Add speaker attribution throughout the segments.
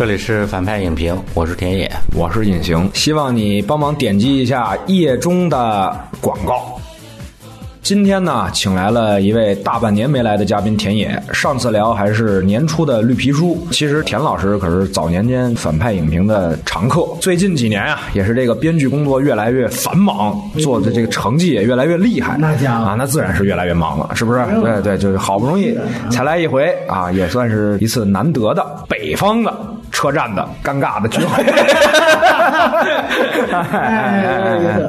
Speaker 1: 这里是反派影评，我是田野，
Speaker 2: 我是隐形，希望你帮忙点击一下页中的广告。今天呢，请来了一位大半年没来的嘉宾田野。上次聊还是年初的绿皮书，其实田老师可是早年间反派影评的常客。最近几年啊，也是这个编剧工作越来越繁忙，做的这个成绩也越来越厉害。
Speaker 3: 那家伙
Speaker 2: 啊，那自然是越来越忙了，是不是？对对，就是好不容易才来一回啊，也算是一次难得的北方的车站的尴尬的聚会。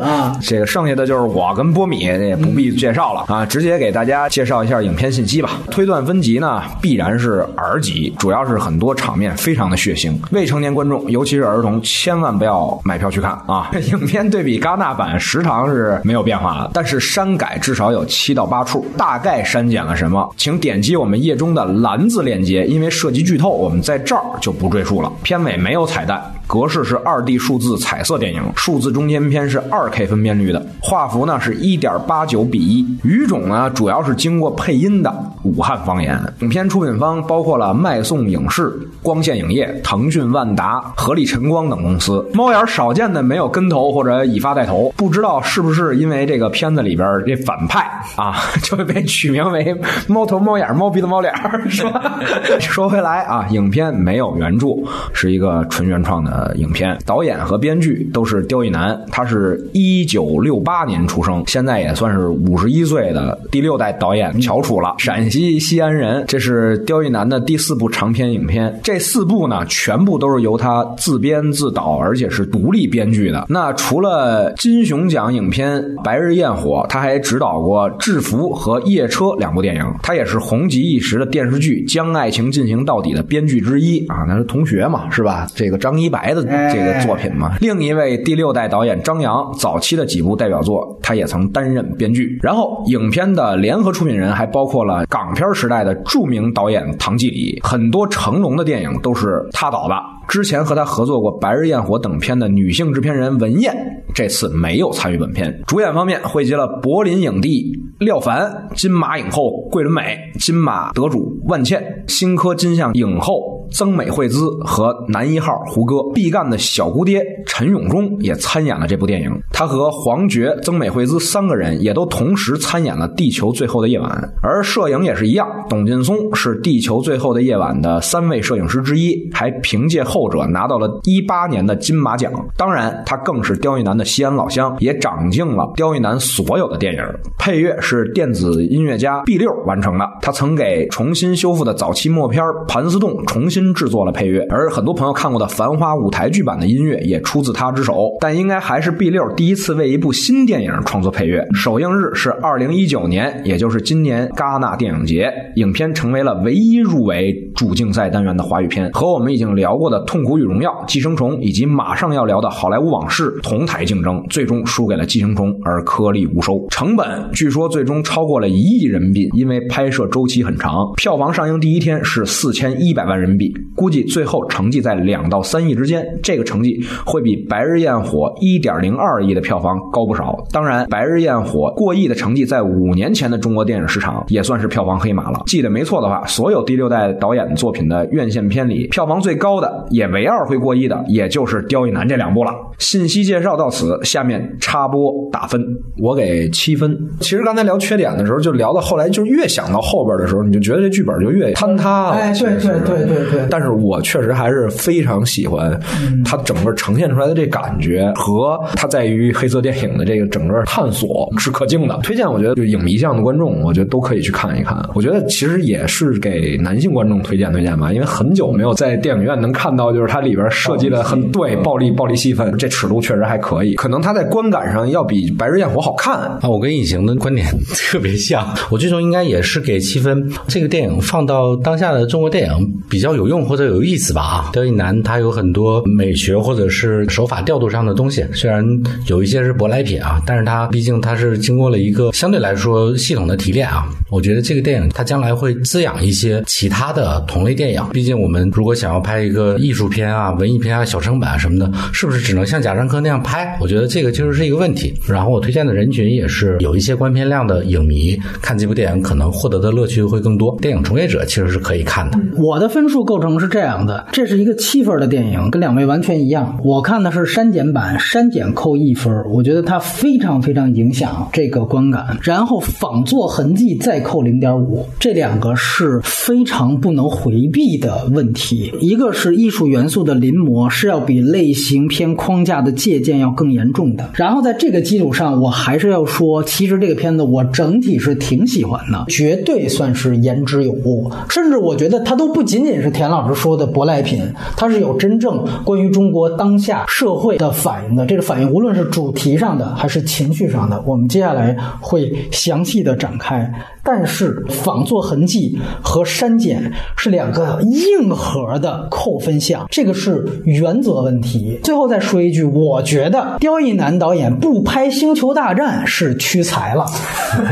Speaker 3: 啊，
Speaker 2: 这个剩下的就是我跟波米，也不必介绍了啊，直接给大家介绍一下影片信息吧。推断分级呢，必然是 R 级，主要是很多场面非常的血腥，未成年观众，尤其是儿童，千万不要买票去看啊。影片对比戛纳版时长是没有变化的，但是删改至少有七到八处，大概删减了什么，请点击我们页中的蓝字链接，因为涉及剧透，我们在这儿就不赘述了。片尾没有彩蛋。格式是二 D 数字彩色电影，数字中间片是二 K 分辨率的，画幅呢是一点八九比一，语种呢主要是经过配音的武汉方言。影片出品方包括了麦颂影视、光线影业、腾讯、万达、合力晨光等公司。猫眼少见的没有跟头或者以发带头，不知道是不是因为这个片子里边这反派啊，就会被取名为猫头猫眼、猫鼻子猫脸是吧？说回来啊，影片没有原著，是一个纯原创的。呃，影片导演和编剧都是刁亦男，他是一九六八年出生，现在也算是五十一岁的第六代导演翘楚了。陕西西安人，这是刁亦男的第四部长篇影片。这四部呢，全部都是由他自编自导，而且是独立编剧的。那除了金熊奖影片《白日焰火》，他还执导过《制服》和《夜车》两部电影。他也是红极一时的电视剧《将爱情进行到底》的编剧之一啊，那是同学嘛，是吧？这个张一白。的这个作品嘛，另一位第六代导演张扬早期的几部代表作，他也曾担任编剧。然后，影片的联合出品人还包括了港片时代的著名导演唐季礼，很多成龙的电影都是他导的。之前和他合作过《白日焰火》等片的女性制片人文燕，这次没有参与本片。主演方面汇集了柏林影帝廖凡、金马影后桂纶镁、金马得主万茜、新科金像影后曾美惠孜和男一号胡歌。毕赣的小姑爹陈永忠也参演了这部电影。他和黄觉、曾美惠孜三个人也都同时参演了《地球最后的夜晚》，而摄影也是一样。董劲松是《地球最后的夜晚》的三位摄影师之一，还凭借后。者拿到了一八年的金马奖，当然他更是刁亦男的西安老乡，也长进了刁亦男所有的电影。配乐是电子音乐家 B 六完成的，他曾给重新修复的早期默片《盘丝洞》重新新制作了配乐，而很多朋友看过的《繁花》舞台剧版的音乐也出自他之手。但应该还是 B 六第一次为一部新电影创作配乐。首映日是二零一九年，也就是今年戛纳电影节，影片成为了唯一入围主竞赛单元的华语片，和我们已经聊过的。《痛苦与荣耀》、《寄生虫》以及马上要聊的《好莱坞往事》同台竞争，最终输给了《寄生虫》，而颗粒无收。成本据说最终超过了一亿人民币，因为拍摄周期很长。票房上映第一天是四千一百万人民币，估计最后成绩在两到三亿之间。这个成绩会比《白日焰火》一点零二亿的票房高不少。当然，《白日焰火》过亿的成绩在五年前的中国电影市场也算是票房黑马了。记得没错的话，所有第六代导演作品的院线片里，票房最高的也。也唯二会过亿的，也就是刁亦男这两部了。信息介绍到此，下面插播打分，我给七分。其实刚才聊缺点的时候，就聊到后来，就越想到后边的时候，你就觉得这剧本就越坍塌了。
Speaker 3: 哎，对对对对对。
Speaker 2: 但是我确实还是非常喜欢它整个呈现出来的这感觉，和它在于黑色电影的这个整个探索是可敬的。推荐，我觉得就影迷向的观众，我觉得都可以去看一看。我觉得其实也是给男性观众推荐推荐吧，因为很久没有在电影院能看到。就是它里边设计的很对，暴力暴力戏份，这尺度确实还可以。可能它在观感上要比《白日焰火》好看
Speaker 1: 啊。我跟隐形的观点 特别像，我最终应该也是给七分。这个电影放到当下的中国电影比较有有用或者有意思吧啊。刁亦男他有很多美学或者是手法调度上的东西，虽然有一些是舶来品啊，但是他毕竟他是经过了一个相对来说系统的提炼啊。我觉得这个电影它将来会滋养一些其他的同类电影。毕竟我们如果想要拍一个艺术。片啊，文艺片啊，小成本啊什么的，是不是只能像贾樟柯那样拍？我觉得这个其实是一个问题。然后我推荐的人群也是有一些观片量的影迷，看这部电影可能获得的乐趣会更多。电影从业者其实是可以看的。
Speaker 3: 我的分数跟。构成是这样的，这是一个七分的电影，跟两位完全一样。我看的是删减版，删减扣一分，我觉得它非常非常影响这个观感。然后仿作痕迹再扣零点五，这两个是非常不能回避的问题。一个是艺术元素的临摹是要比类型片框架的借鉴要更严重的。然后在这个基础上，我还是要说，其实这个片子我整体是挺喜欢的，绝对算是言之有物。甚至我觉得它都不仅仅是田老师说的舶来品，它是有真正关于中国当下社会的反应的。这个反应无论是主题上的还是情绪上的，我们接下来会详细的展开。但是仿作痕迹和删减是两个硬核的扣分项，这个是原则问题。最后再说一句，我觉得刁亦男导演不拍《星球大战》是屈才了。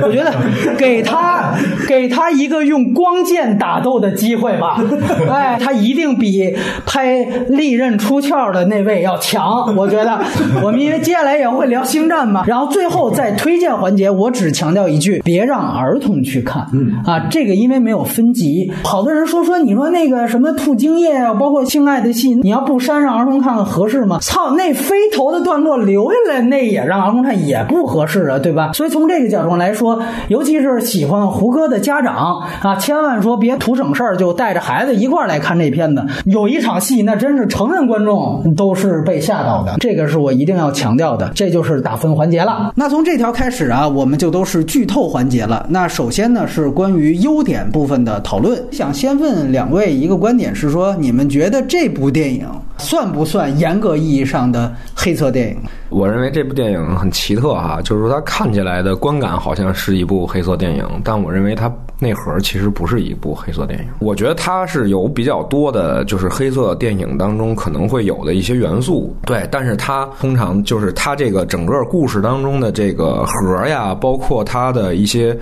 Speaker 3: 我觉得给他给他一个用光剑打斗的机会吧，哎，他一定比拍利刃出鞘的那位要强。我觉得我们因为接下来也会聊星战嘛，然后最后在推荐环节，我只强调一句，别让儿童去看。嗯啊，这个因为没有分级，好多人说说你说那个什么吐精液啊，包括性爱的戏，你要不删让儿童看看合适吗？操，那飞头的段落留下来，那也让儿童看也不合适啊，对吧？所以从这个角度来说，尤其是喜欢胡歌的家长啊，千万说别图省事儿，就带着孩子一块儿来看这片子。有一场戏，那真是成人观众都是被吓到的，这个是我一定要强调的。这就是打分环节了。那从这条开始啊，我们就都是剧透环节了。那首先呢是关于优点部分的讨论，想先问两位一个观点是说，你们觉得这部电影算不算严格意义上的黑色电影？
Speaker 2: 我认为这部电影很奇特哈，就是说它看起来的观感好像是一部黑色电影，但我认为它内核其实不是一部黑色电影。我觉得它是有比较多的，就是黑色电影当中可能会有的一些元素，对，但是它通常就是它这个整个故事当中的这个核呀，包括它的一些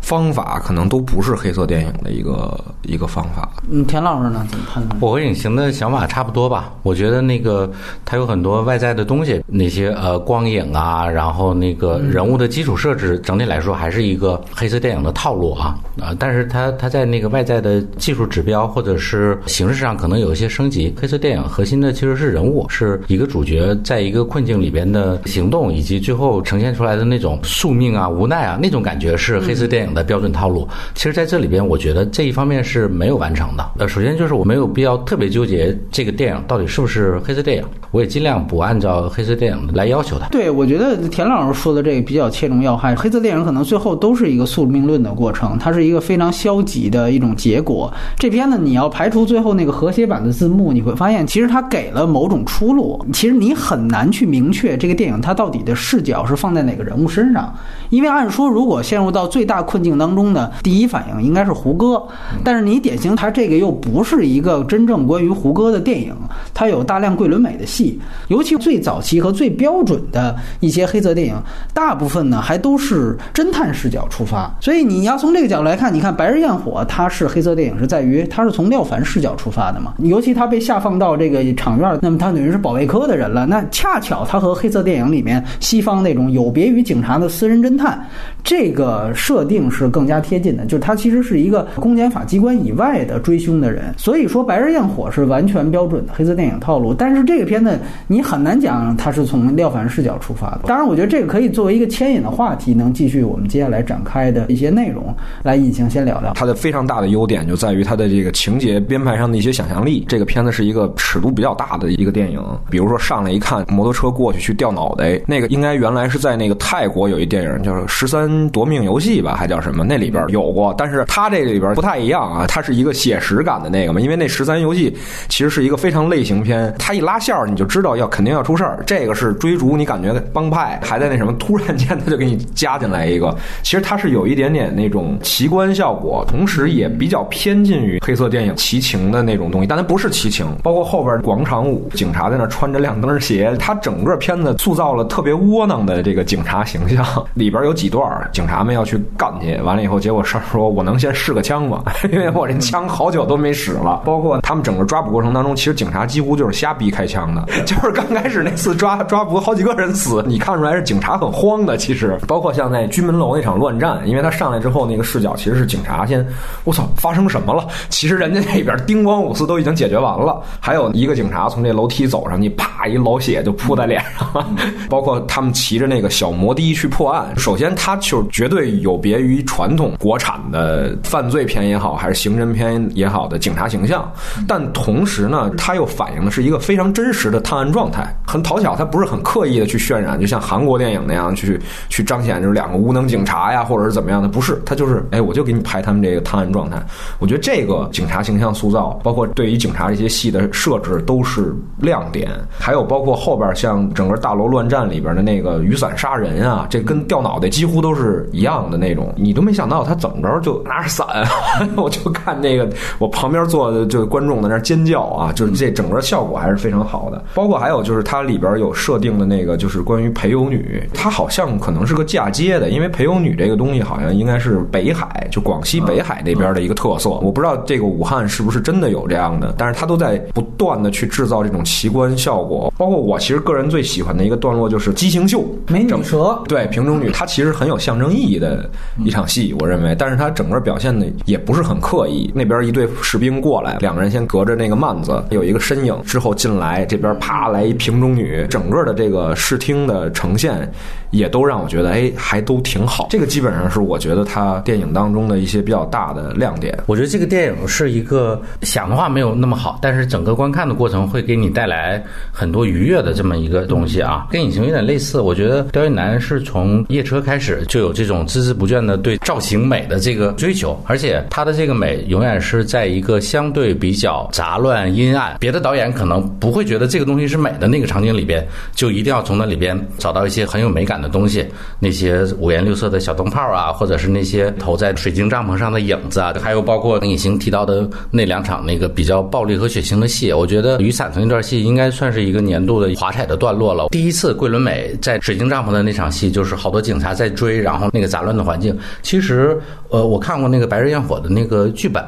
Speaker 2: 方法，可能都不是黑色电影的一个一个方法。
Speaker 3: 嗯，田老师呢怎么判断？
Speaker 1: 我和影行的想法差不多吧。我觉得那个它有很多外在的东西，那些呃光影啊，然后那个人物的基础设置，整体来说还是一个黑色电影的套路啊啊！但是它它在那个外在的技术指标或者是形式上可能有一些升级。黑色电影核心的其实是人物，是一个主角在一个困境里边的行动，以及最后呈现出来的那种宿命啊、无奈啊那种感觉是黑色电影的标准套路。其实在这里边，我觉得这一方面是没有完成的。呃，首先就是我没有必要特别纠结这个电影到底是不是黑色电影，我也尽量不按照黑色电影来要求它。
Speaker 3: 对，我觉得田老师说的这个比较切中要害。黑色电影可能最后都是一个宿命论的过程，它是一个非常消极的一种结果。这片呢，你要排除最后那个和谐版的字幕，你会发现其实它给了某种出路。其实你很难去明确这个电影它到底的视角是放在哪个人物身上，因为按说如果陷入到最大困境当中的第一反应应该是胡歌，但是你典型他这个又不是一个真正关于胡歌的电影，他有大量桂纶镁的戏，尤其最早期和最标准的一些黑色电影，大部分呢还都是侦探视角出发，所以你要从这个角度来看，你看《白日焰火》它是黑色电影，是在于它是从廖凡视角出发的嘛，尤其他被下放到这个场院，那么他等于是保卫科的人了，那恰巧他和黑色电影里面西方那种有别于警察的私人侦探这个设定是更加贴近的，就是他其实是一个公检法机关以外的追凶的人，所以说《白日焰火》是完全标准的黑色电影套路，但是这个片子你很难讲它是从廖凡视角出发的。当然，我觉得这个可以作为一个牵引的话题，能继续我们接下来展开的一些内容来引行先聊聊。
Speaker 2: 它的非常大的优点就在于它的这个情节编排上的一些想象力。这个片子是一个尺度比较大的一个电影，比如说上来一看摩托车过去去掉脑袋，那个应该原来是在那个泰国有一电影叫《十三夺命游戏》吧，还叫什么？那里边有过，但是它这里边不太一样啊，它是一个写实感的那个嘛，因为那《十三游戏》其实是一个非常类型片，它一拉线儿你就知道要肯定要出事儿。这个是追逐，你感觉帮派还在那什么，突然间他就给你加进来一个，其实它是有一点点那种奇观效果，同时也比较偏近于黑色电影奇情的那种东西，但它不是奇情。包括后边广场舞，警察在那穿着亮灯鞋，它整个片子塑造了特别窝囊的这个警察形象。里边有几段警察们要去干去，完了以后，结果上说我能先试个枪吗？因为我这枪好久都没使了。包括他们整个抓捕过程当中，其实警察几乎就是瞎逼开枪的，就是刚开始那次抓抓捕好几个人死，你看出来是警察很慌的。其实，包括像在居民楼那场乱战，因为他上来之后那个视角其实是警察先，我操，发生什么了？其实人家那边叮咣五四都已经解决完了，还有一个警察从这楼梯走上去，啪一老血就扑在脸上。包括他们骑着那个小摩的去破案，首先他就绝对有别于传统国产的犯罪片也好，还是刑侦片也好的警察形象，但同时呢，它又反映的是一个非常真实的探案状态，很讨巧，它不是很刻意的去渲染，就像韩国电影那样去去彰显就是两个无能警察呀，或者是怎么样的，不是，它就是哎，我就给你拍他们这个探案状态。我觉得这个警察形象塑造，包括对于警察这些戏的设置都是亮点，还有包括后边像整个大楼乱战里边的那个雨伞杀人啊，这跟掉脑袋几乎都是一样的那种，你都没想到他怎么着就拿着伞，我就看那个我旁边坐的就观众在那尖叫啊，就是这整个效果还是非常好的。包括还有就是它里边有设定的那个就是关于陪游女，它好像可能是个嫁接的，因为陪游女这个东西好像应该是北海就广西北海那边的一个特色，我不知道这个武汉是不是真的有这样的，但是它都在不断的去制造这种奇观效果。包括我其实个人最喜欢的一个段落就是畸形秀，
Speaker 3: 美女蛇，
Speaker 2: 对瓶中女，它其实很有象征意义的一场戏，我认为，但是他整个表现的也不是很刻意。那边一队士兵过来，两个人先隔着那个幔子，有一个身影，之后进来，这边啪来一瓶中女，整个的这个视听的呈现也都让我觉得，哎，还都挺好。这个基本上是我觉得他电影当中的一些比较大的亮点。
Speaker 1: 我觉得这个电影是一个想的话没有那么好，但是整个观看的过程会给你带来很多愉悦的这么一个东西啊，跟隐形有点类似。我觉得刁亦男是从夜车开始就就有这种孜孜不倦的对造型美的这个追求，而且他的这个美永远是在一个相对比较杂乱阴暗，别的导演可能不会觉得这个东西是美的那个场景里边，就一定要从那里边找到一些很有美感的东西，那些五颜六色的小灯泡啊，或者是那些投在水晶帐篷上的影子啊，还有包括隐形提到的那两场那个比较暴力和血腥的戏，我觉得雨伞的那段戏应该算是一个年度的华彩的段落了。第一次桂纶镁在水晶帐篷的那场戏，就是好多警察在追，然后那个杂乱的环境，其实呃，我看过那个《白日焰火》的那个剧本，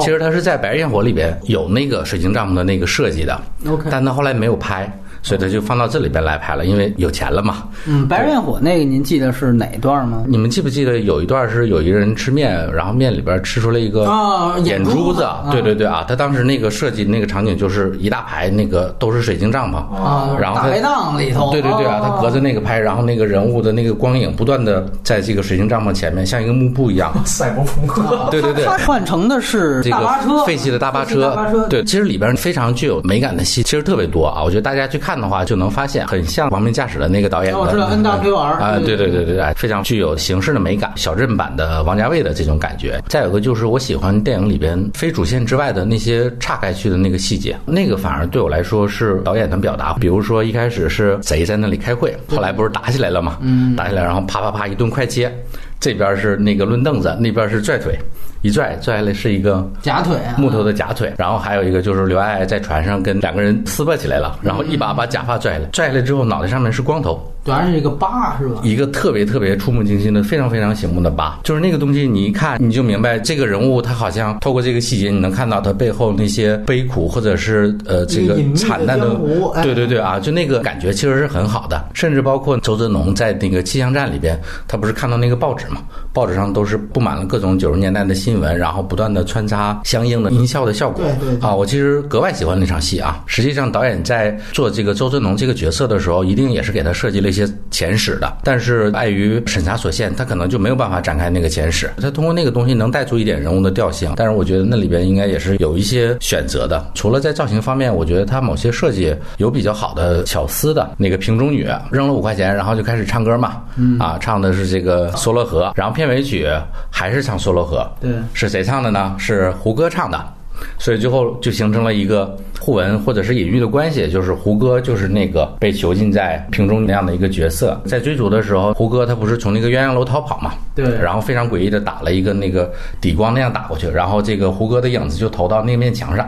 Speaker 1: 其实它是在《白日焰火》里边有那个水晶帐篷的那个设计的
Speaker 3: ，OK
Speaker 1: 但他后来没有拍。所以他就放到这里边来拍了，因为有钱了嘛。
Speaker 3: 嗯，白日焰火那个您记得是哪一段吗？
Speaker 1: 你们记不记得有一段是有一个人吃面，然后面里边吃出来一个
Speaker 3: 啊眼
Speaker 1: 眼珠子
Speaker 3: 珠子啊？
Speaker 1: 对对对啊，他当时那个设计那个场景就是一大排那个都是水晶帐篷
Speaker 3: 啊大
Speaker 1: 然后他
Speaker 3: 排档里头
Speaker 1: 对对对啊，
Speaker 3: 哦
Speaker 1: 他隔着那个拍，然后那个人物的那个光影不断的在这个水晶帐篷前面像一个幕布一样。
Speaker 2: 赛博朋克，
Speaker 1: 对对对
Speaker 3: 他换成的是
Speaker 1: 这个
Speaker 3: 大巴车，
Speaker 1: 废弃的大巴
Speaker 3: 车，
Speaker 1: 对，其实里边非常具有美感的戏，其实特别多啊。我觉得大家去看的话，就能发现很像《亡命驾驶》的那个导演的。
Speaker 3: 哦我知道 NWR
Speaker 1: 啊，对对对对对，非常具有形式的美感，小镇版的王家卫的这种感觉。再有个就是我喜欢电影里边非主线之外的那些岔开去的那个细节，那个反而对我来说是导演的表达。比如说一开始是贼在那里开会，后来不是打起来了嘛，嗯，打起来然后啪啪啪一顿快切，这边是那个抡凳子，那边是拽腿，一拽拽下来是一个
Speaker 3: 假腿啊，
Speaker 1: 木头的假腿，然后还有一个就是刘爱爱在船上跟两个人撕巴起来了，然后一把把假发拽下来，拽下来之后脑袋上面是光头，
Speaker 3: 主要是一个疤是吧？
Speaker 1: 一个特别特别触目惊心的、非常非常醒目的疤，就是那个东西，你一看你就明白这个人物他好像透过这个细节，你能看到他背后那些悲苦或者是呃这个惨淡的对对对啊，就那个感觉其实是很好的，甚至包括周泽农在那个气象站里边，他不是看到那个报纸嘛，报纸上都是布满了各种九十年代的新闻，然后不断的穿插相应的音效的效果，
Speaker 3: 对对对
Speaker 1: 啊，我其实格外喜欢那场戏啊。实际上，导演在做这个周泽农这个角色的时候，一定也是给他设计了一些前史的，但是碍于审查所限，他可能就没有办法展开那个前史。他通过那个东西能带出一点人物的调性，但是我觉得那里边应该也是有一些选择的。除了在造型方面，我觉得他某些设计有比较好的巧思的。那个瓶中女扔了五块钱，然后就开始唱歌嘛，啊，唱的是这个梭罗河，然后片尾曲还是唱梭罗河，
Speaker 3: 对
Speaker 1: 是谁唱的呢？是胡歌唱的。所以最后就形成了一个互文或者是隐喻的关系，就是胡歌就是那个被囚禁在瓶中那样的一个角色，在追逐的时候，胡歌他不是从那个鸳鸯楼逃跑嘛，
Speaker 3: 对
Speaker 1: 然后非常诡异的打了一个那个底光那样打过去，然后这个胡歌的影子就投到那面墙上，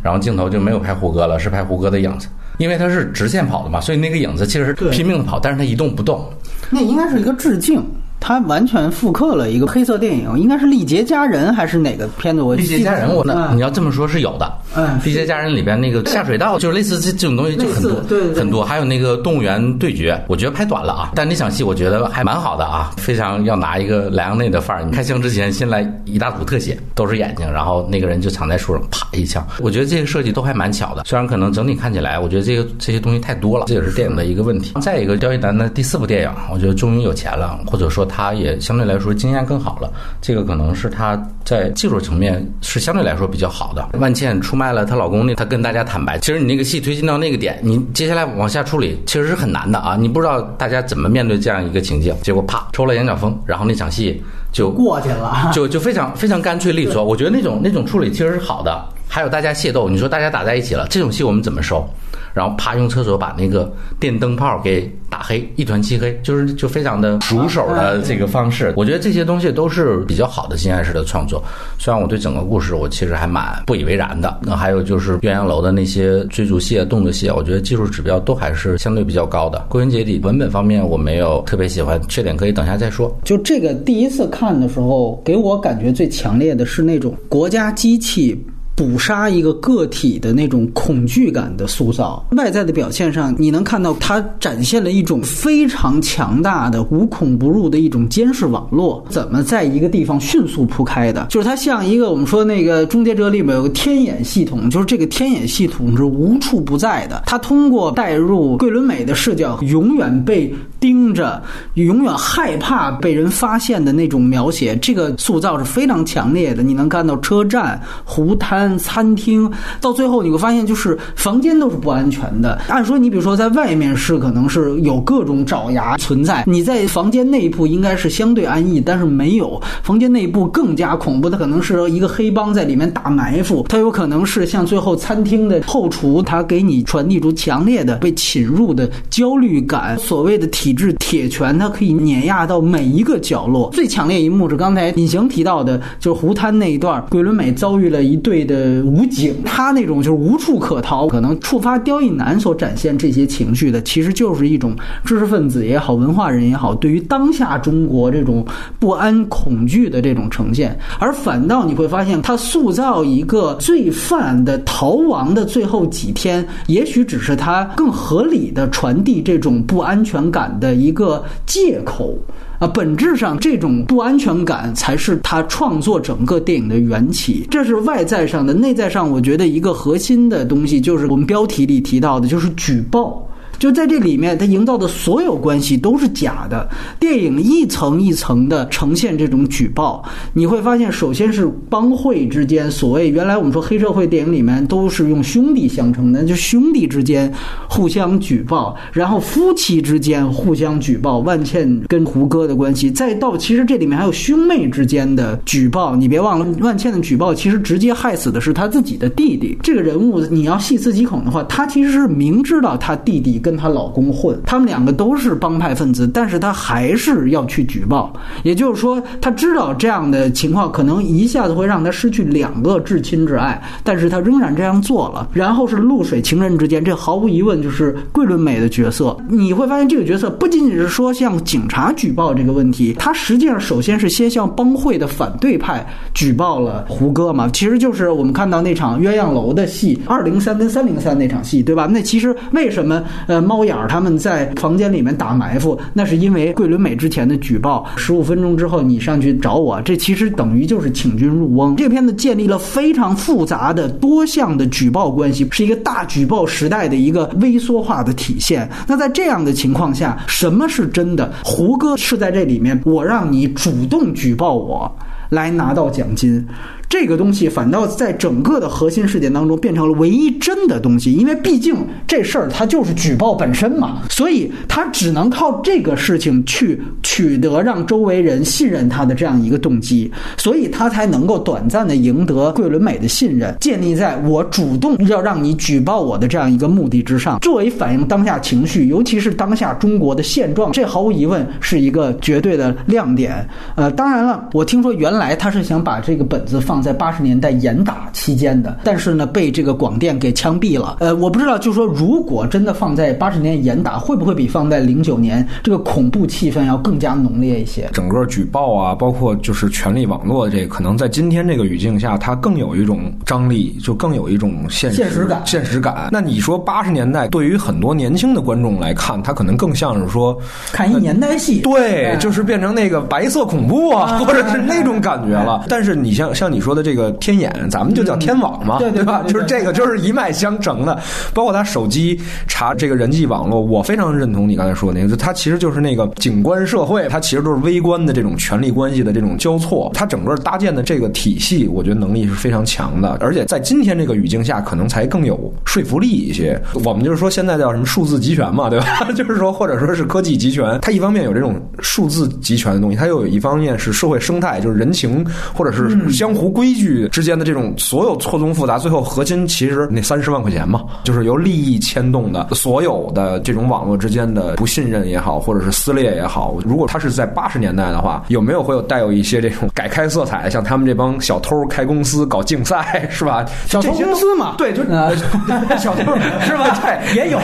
Speaker 1: 然后镜头就没有拍胡歌了，是拍胡歌的影子，因为他是直线跑的嘛，所以那个影子其实是拼命的跑，但是他一动不动，
Speaker 3: 那应该是一个致敬。他完全复刻了一个黑色电影，应该是《历劫佳人》还是哪个片子？我
Speaker 1: 历劫佳人，我那你要这么说，是有的。
Speaker 3: 嗯，
Speaker 1: 历劫佳人里边那个下水道，就是类似这这种东西就很多，
Speaker 3: 对
Speaker 1: 很多。还有那个动物园对决，我觉得拍短了啊，但那场戏我觉得还蛮好的啊，非常要拿一个莱昂内的范儿。你开枪之前先来一大组特写，都是眼睛，然后那个人就藏在树上，啪一枪。我觉得这个设计都还蛮巧的，虽然可能整体看起来，我觉得这个这些东西太多了，这也是电影的一个问题。再一个，刁亦男的第四部电影，我觉得终于有钱了，或者说他也相对。来说经验更好了，这个可能是他在技术层面是相对来说比较好的。万茜出卖了她老公，那她跟大家坦白，其实你那个戏推进到那个点，你接下来往下处理其实是很难的啊！你不知道大家怎么面对这样一个情境，结果啪抽了眼角风，然后那场戏就
Speaker 3: 过去了，
Speaker 1: 就就非常非常干脆利索。我觉得那种那种处理其实是好的。还有大家械斗，你说大家打在一起了，这种戏我们怎么收？然后啪用厕所把那个电灯泡给打黑，一团漆黑，就是就非常的熟手的这个方式。我觉得这些东西都是比较好的新爱式的创作。虽然我对整个故事我其实还蛮不以为然的。那还有就是鸳鸯楼的那些追逐戏啊、动作戏啊，我觉得技术指标都还是相对比较高的。归根结底，文本方面我没有特别喜欢，缺点可以等下再说。
Speaker 3: 就这个第一次看的时候，给我感觉最强烈的是那种国家机器。捕杀一个个体的那种恐惧感的塑造，外在的表现上，你能看到它展现了一种非常强大的无孔不入的一种监视网络，怎么在一个地方迅速铺开的？就是它像一个我们说那个终结者里面有个天眼系统，就是这个天眼系统是无处不在的。它通过带入桂纶镁的视角，永远被盯着，永远害怕被人发现的那种描写，这个塑造是非常强烈的。你能看到车站、湖滩。餐厅到最后你会发现，就是房间都是不安全的。按说你比如说在外面是可能是有各种爪牙存在，你在房间内部应该是相对安逸，但是没有房间内部更加恐怖。它可能是一个黑帮在里面打埋伏，它有可能是像最后餐厅的后厨，他给你传递出强烈的被侵入的焦虑感。所谓的体制铁拳，它可以碾压到每一个角落。最强烈一幕是刚才隐形提到的，就是湖滩那一段，桂纶镁遭遇了一对的。呃，武警他那种就是无处可逃，可能触发刁亦男所展现这些情绪的，其实就是一种知识分子也好，文化人也好，对于当下中国这种不安、恐惧的这种呈现。而反倒你会发现，他塑造一个罪犯的逃亡的最后几天，也许只是他更合理的传递这种不安全感的一个借口。啊，本质上这种不安全感才是他创作整个电影的缘起。这是外在上的，内在上，我觉得一个核心的东西就是我们标题里提到的，就是举报。就在这里面，他营造的所有关系都是假的。电影一层一层的呈现这种举报，你会发现，首先是帮会之间，所谓原来我们说黑社会电影里面都是用兄弟相称的，就兄弟之间互相举报，然后夫妻之间互相举报。万茜跟胡歌的关系，再到其实这里面还有兄妹之间的举报。你别忘了，万茜的举报其实直接害死的是他自己的弟弟。这个人物你要细思极恐的话，他其实是明知道他弟弟跟。跟她老公混，他们两个都是帮派分子，但是她还是要去举报。也就是说，她知道这样的情况可能一下子会让她失去两个至亲至爱，但是她仍然这样做了。然后是露水情人之间，这毫无疑问就是桂纶镁的角色。你会发现，这个角色不仅仅是说向警察举报这个问题，他实际上首先是先向帮会的反对派举报了胡歌嘛。其实就是我们看到那场鸳鸯楼的戏，二零三跟三零三那场戏，对吧？那其实为什么呃？猫眼儿他们在房间里面打埋伏，那是因为桂纶镁之前的举报。十五分钟之后你上去找我，这其实等于就是请君入瓮。这片子建立了非常复杂的多项的举报关系，是一个大举报时代的一个微缩化的体现。那在这样的情况下，什么是真的？胡歌是在这里面，我让你主动举报我，来拿到奖金。这个东西反倒在整个的核心事件当中变成了唯一真的东西，因为毕竟这事儿它就是举报本身嘛，所以他只能靠这个事情去取得让周围人信任他的这样一个动机，所以他才能够短暂的赢得桂纶镁的信任，建立在我主动要让你举报我的这样一个目的之上。作为反映当下情绪，尤其是当下中国的现状，这毫无疑问是一个绝对的亮点。呃，当然了，我听说原来他是想把这个本子放在八十年代严打期间的，但是呢被这个广电给枪毙了。呃，我不知道，就说如果真的放在八十年严打，会不会比放在零九年这个恐怖气氛要更加浓烈一些？
Speaker 2: 整个举报啊，包括就是权力网络这，可能在今天这个语境下，它更有一种张力，就更有一种现
Speaker 3: 现实感。
Speaker 2: 现实感。那你说八十年代对于很多年轻的观众来看，他可能更像是说
Speaker 3: 看一年代戏，
Speaker 2: 对，就是变成那个白色恐怖啊，或者是那种感觉了。但是你像像你说的这个天眼，咱们就叫天网嘛，
Speaker 3: 对
Speaker 2: 吧？就是这个就是一脉相承的。包括他手机查这个人际网络，我非常认同你刚才说的那个，他其实就是那个景观社会，它其实都是微观的这种权力关系的这种交错。它整个搭建的这个体系，我觉得能力是非常强的，而且在今天这个语境下，可能才更有说服力一些。我们就是说现在叫什么数字集权嘛，对吧？就是说或者说是科技集权，它一方面有这种数字集权的东西，它又有一方面是社会生态，就是人情或者是江湖规矩之间的这种所有错综复杂，最后核心其实那三十万块钱嘛，就是由利益牵动的所有的这种网络之间的不信任也好，或者是撕裂也好，如果它是在八十年代的话，有没有会有带有一些这种改开色彩？像他们这帮小偷开公司搞竞赛是吧？
Speaker 3: 小偷公司嘛，
Speaker 2: 对，就 小偷是吧？对，
Speaker 3: 也有，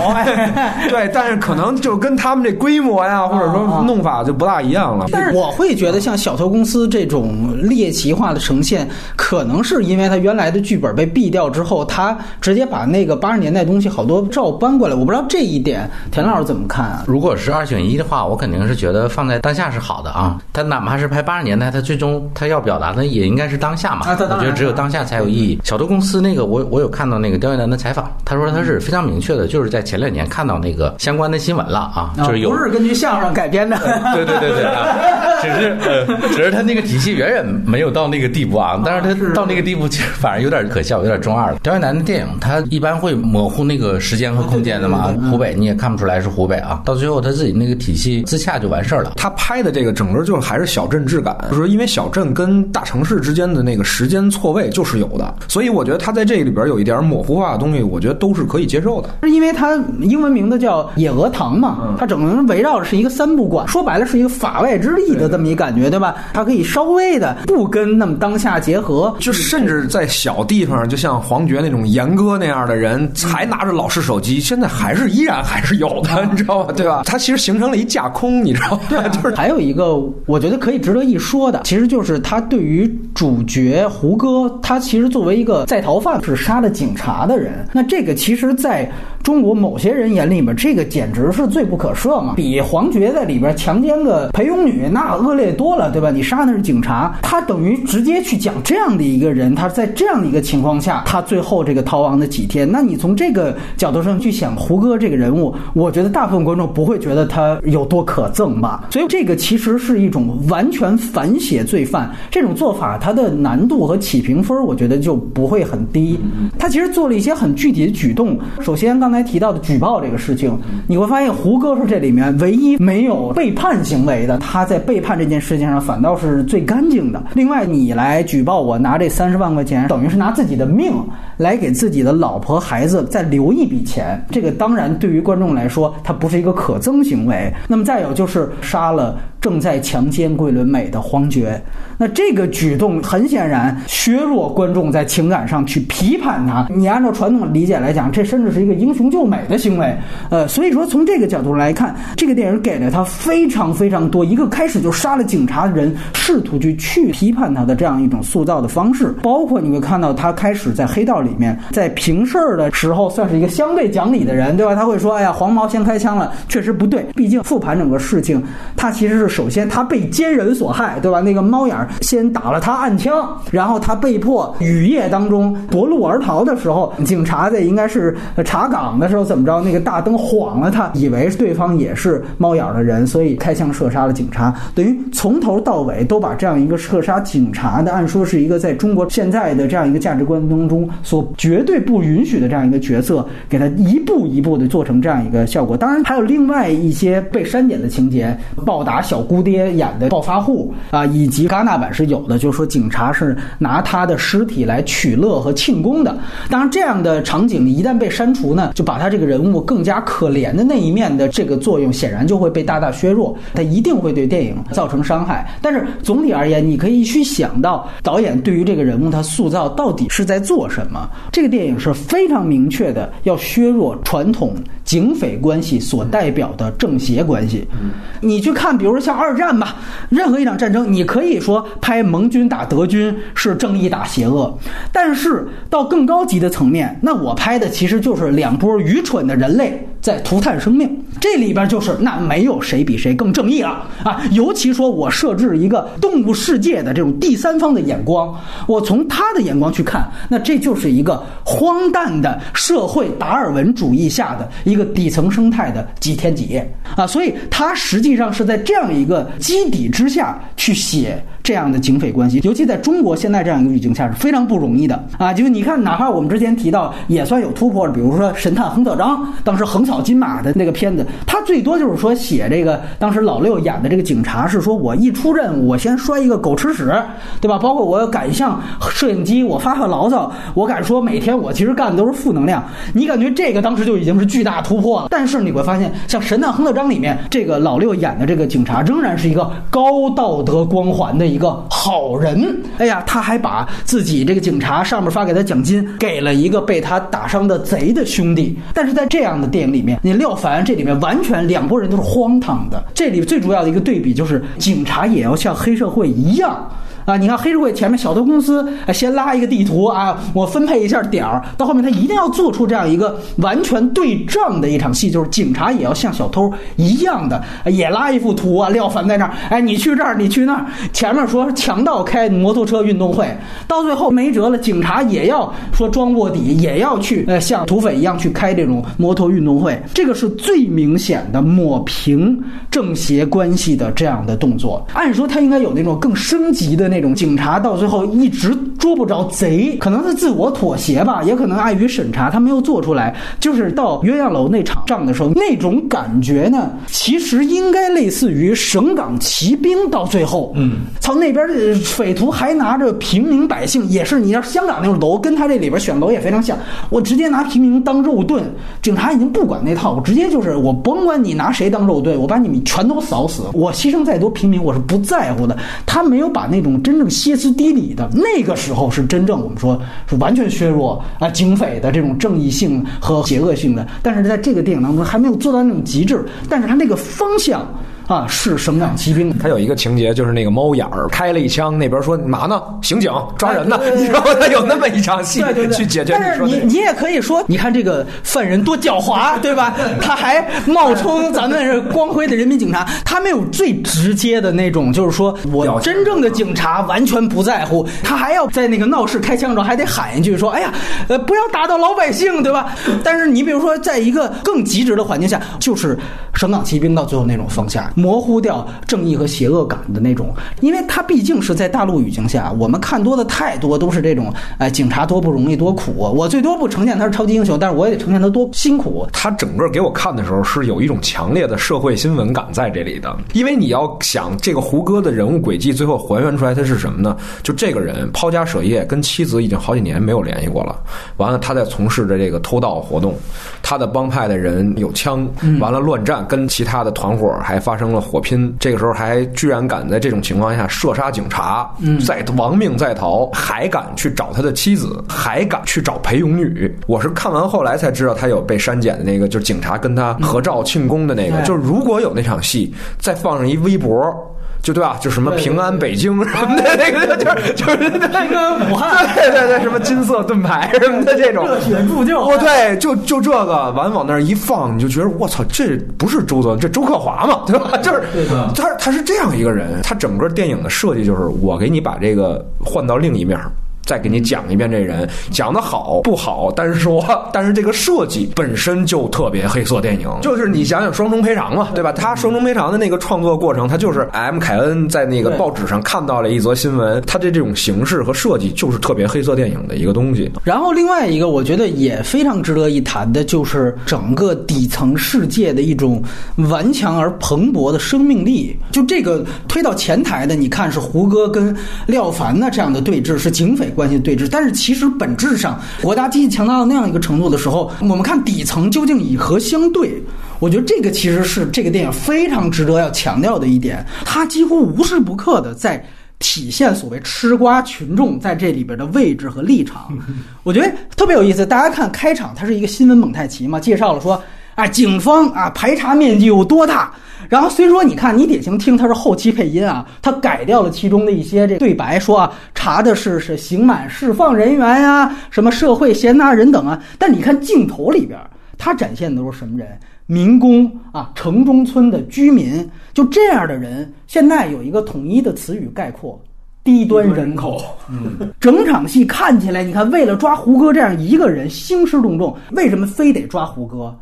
Speaker 2: 对，但是可能就跟他们这规模呀，或者说弄法就不大一样了。
Speaker 3: 但是我会觉得，像小偷公司这种猎奇化的呈现，可能是因为他原来的剧本被毙掉之后，他直接把那个八十年代东西好多照搬过来。我不知道这一点田老师怎么看啊？
Speaker 1: 如果是二选一的话，我肯定是觉得放在当下是好的啊。他哪怕是拍八十年代，他最终他要表达的也应该是当下嘛。我觉得只有当下才有意义。小偷公司那个，我我有看到那个刁亦男的采访，他说他是非常明确的，就是在前两年看到那个相关的新闻了啊，就是有
Speaker 3: 不是根据相声改编的，
Speaker 1: 对对对对啊，只是呃，只是他那个体系远远没有到那个地步啊。但 是他到那个地步，其实反而有点可笑，有点中二了。刁亦男的电影，他一般会模糊那个时间和空间的嘛。湖北你也看不出来是湖北啊，到最后他自己那个体系自洽就完事儿了。
Speaker 2: 他拍的这个整个就还是小镇质感，就是因为小镇跟大城市之间的那个时间错位就是有的，所以我觉得他在这里边有一点模糊化的东西，我觉得都是可以接受的。
Speaker 3: 是因为他英文名字叫野鹅塘嘛，它整个围绕着是一个三不管，说白了是一个法外之力的这么一感觉，对吧？它可以稍微的不跟那么当下结合，
Speaker 2: 就甚至在小地方，就像黄觉那种严哥那样的人，还拿着老式手机，现在还是依然还是有的，你知道吧？对吧？它其实形成了一架空，你知道吧？
Speaker 3: 对，就是还有一个我觉得可以值得一说的，其实就是他对于主角胡歌，他其实作为一个在逃犯，是杀了警察的人，那这个其实在中国某些人眼里面，这个简直是罪不可赦嘛，比黄觉在里边强奸个陪佣女那恶劣多了，对吧？你杀的是警察，他等于直接去讲这样的一个人，他在这样的一个情况下，他最后这个逃亡的几天，那你从这个角度上去想胡歌这个人物，我觉得大部分观众不会觉得他有多可憎吧？所以这个其实是一种完全反写罪犯这种做法，它的难度和起评分，我觉得就不会很低。他其实做了一些很具体的举动，首先刚才刚才提到的举报这个事情，你会发现胡歌是这里面唯一没有背叛行为的，他在背叛这件事情上反倒是最干净的。另外，你来举报我拿这三十万块钱，等于是拿自己的命来给自己的老婆孩子再留一笔钱，这个当然对于观众来说，它不是一个可憎行为。那么再有就是杀了正在强奸桂纶镁的黄觉，那这个举动很显然削弱观众在情感上去批判他。你按照传统理解来讲，这甚至是一个英雄救美的行为。呃，所以说从这个角度来看，这个电影给了他非常非常多一个开始就杀了警察的人，试图去去批判他的这样一种塑造的方式。包括你会看到他开始在黑道里面，在平事儿的时候算是一个相对讲理的人，对吧？他会说：“哎呀，黄毛先开枪了，确实不对。毕竟复盘整个事情，他其实是首先他被奸人所害，对吧？那个猫眼儿先打了他暗枪，然后他被迫雨夜当中夺路而逃的时候，警察在应该是查岗的时候怎么着，那个大灯晃了他，以为对方也是猫眼的人，所以开枪射杀了警察。等于从头到尾都把这样一个射杀警察的，按说是一个在中国现在的这样一个价值观当中所绝对不允许的这样一个角色，给他一步一步的做成这样一个效果。当然还有另外一些被删减的情节，暴打小姑爹演的暴发户啊，以及戛纳版是有的，就是说警察是拿他的尸体来取乐和庆功的。当然，这样的场景一旦被删除呢，就把他这个人物更加可怜的那一面的这个作用，显然就会被大大削弱，他一定会对电影造成伤害。但是总体而言，你可以去想到导演对于这个人物他塑造到底是在做什么。这个电影是非常明确的，要削弱传统警匪关系所代表的正邪关系。你去看，比如说像二战吧，任何一场战争，你可以说拍盟军打德军是正义打邪恶，但是到更高级的层面，那我拍的其实就是两波愚蠢的人类在涂炭生命。这里边就是那没有谁比谁更正义了啊！尤其说我设置一个动物世界的这种第三方的眼光，我从他的眼光去看，那这就是一个荒诞的社会达尔文主义下的一一个底层生态的几天几夜啊！所以他实际上是在这样一个基底之下去写这样的警匪关系，尤其在中国现在这样一个语境下是非常不容易的啊！就是你看，哪怕我们之前提到也算有突破，比如说《神探亨特章》，当时横扫金马的那个片子。他最多就是说写这个，当时老六演的这个警察是说，我一出任务，我先摔一个狗吃屎，对吧？包括我敢向摄影机我发发牢骚，我敢说每天我其实干的都是负能量。你感觉这个当时就已经是巨大突破了。但是你会发现，像《神探亨特章》里面这个老六演的这个警察，仍然是一个高道德光环的一个好人。哎呀，他还把自己这个警察上面发给他奖金，给了一个被他打伤的贼的兄弟。但是在这样的电影里面，你廖凡这里面完全两拨人都是荒唐的。这里最主要的一个对比就是，警察也要像黑社会一样。啊，你看黑社会前面小偷公司先拉一个地图啊，我分配一下点儿，到后面他一定要做出这样一个完全对仗的一场戏，就是警察也要像小偷一样的也拉一幅图啊，廖凡在那儿，哎，你去这儿，你去那儿，前面说强盗开摩托车运动会，到最后没辙了，警察也要说装卧底，也要去呃像土匪一样去开这种摩托运动会，这个是最明显的抹平正邪关系的这样的动作。按说他应该有那种更升级的。那种警察到最后一直捉不着贼，可能是自我妥协吧，也可能碍于审查，他没有做出来。就是到鸳鸯楼那场仗的时候，那种感觉呢，其实应该类似于省港骑兵到最后，嗯，操那边的匪徒还拿着平民百姓，也是你要香港那种楼，跟他这里边选楼也非常像。我直接拿平民当肉盾，警察已经不管那套，我直接就是我甭管你拿谁当肉盾，我把你们全都扫死，我牺牲再多平民我是不在乎的。他没有把那种。真正歇斯底里的那个时候，是真正我们说是完全削弱啊警匪的这种正义性和邪恶性的。但是在这个电影当中，还没有做到那种极致。但是它那个方向。啊，是省港骑兵。
Speaker 2: 他有一个情节，就是那个猫眼儿开了一枪，那边说嘛呢？刑警抓人呢？你知道他有那么一场戏去解决。
Speaker 3: 但是你你也可以说，你看这个犯人多狡猾，对吧？他还冒充咱们光辉的人民警察，他没有最直接的那种，就是说我真正的警察完全不在乎，他还要在那个闹市开枪的时候还得喊一句说：“哎呀，呃，不要打到老百姓，对吧？”但是你比如说，在一个更极致的环境下，就是省港骑兵到最后那种方向。模糊掉正义和邪恶感的那种，因为它毕竟是在大陆语境下，我们看多的太多都是这种，哎，警察多不容易多苦。我最多不呈现他是超级英雄，但是我也得呈现他多辛苦。
Speaker 2: 他整个给我看的时候是有一种强烈的社会新闻感在这里的，因为你要想这个胡歌的人物轨迹最后还原出来，他是什么呢？就这个人抛家舍业，跟妻子已经好几年没有联系过了，完了他在从事着这个偷盗活动，他的帮派的人有枪，完了乱战，跟其他的团伙还发生。成了火拼，这个时候还居然敢在这种情况下射杀警察，在亡命在逃，还敢去找他的妻子，还敢去找裴勇女。我是看完后来才知道他有被删减的那个，就是警察跟他合照庆功的那个。就是如果有那场戏，再放上一微博。就对吧？就什么平安北京什么的，那个就是就是
Speaker 3: 那个武汉，
Speaker 2: 对对对，什么金色盾牌什么的这种
Speaker 3: 热血铸就，
Speaker 2: 哦对，就就这个完往那儿一放，你就觉得我操，这不是周泽，这周克华嘛，对吧？就是他他是这样一个人，他整个电影的设计就是我给你把这个换到另一面。再给你讲一遍这人，讲的好不好？但是说，但是这个设计本身就特别黑色电影，就是你想想双重赔偿嘛，对吧？他双重赔偿的那个创作过程，他就是 M 凯恩在那个报纸上看到了一则新闻，他的这种形式和设计就是特别黑色电影的一个东西。
Speaker 3: 然后另外一个，我觉得也非常值得一谈的，就是整个底层世界的一种顽强而蓬勃的生命力。就这个推到前台的，你看是胡歌跟廖凡呢这样的对峙，是警匪关系对峙。但是其实本质上，国家机器强大到那样一个程度的时候，我们看底层究竟以何相对？我觉得这个其实是这个电影非常值得要强调的一点，它几乎无时不刻的在。体现所谓吃瓜群众在这里边的位置和立场，我觉得特别有意思。大家看开场，它是一个新闻蒙太奇嘛，介绍了说啊，警方啊排查面积有多大。然后虽说你看你典型听它是后期配音啊，他改掉了其中的一些这对白，说啊查的是是刑满释放人员呀，什么社会闲杂人等啊。但你看镜头里边，他展现的都是什么人？民工啊，城中村的居民，就这样的人，现在有一个统一的词语概括：低端人口。嗯，整场戏看起来，你看为了抓胡歌这样一个人，兴师动众，为什么非得抓胡歌？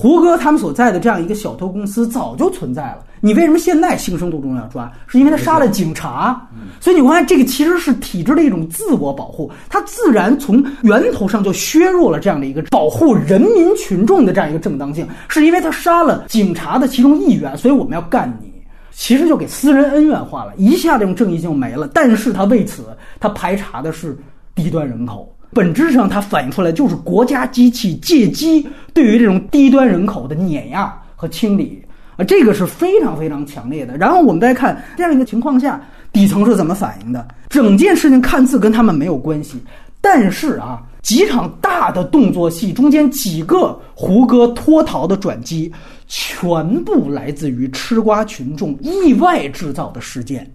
Speaker 3: 胡歌他们所在的这样一个小偷公司早就存在了，你为什么现在兴师动众要抓？是因为他杀了警察，所以你会发现这个其实是体制的一种自我保护，它自然从源头上就削弱了这样的一个保护人民群众的这样一个正当性，是因为他杀了警察的其中一员，所以我们要干你，其实就给私人恩怨化了，一下这种正义性没了。但是他为此他排查的是低端人口。本质上，它反映出来就是国家机器借机对于这种低端人口的碾压和清理啊，这个是非常非常强烈的。然后我们再看这样一个情况下，底层是怎么反应的？整件事情看似跟他们没有关系，但是啊，几场大的动作戏中间几个胡歌脱逃的转机，全部来自于吃瓜群众意外制造的事件。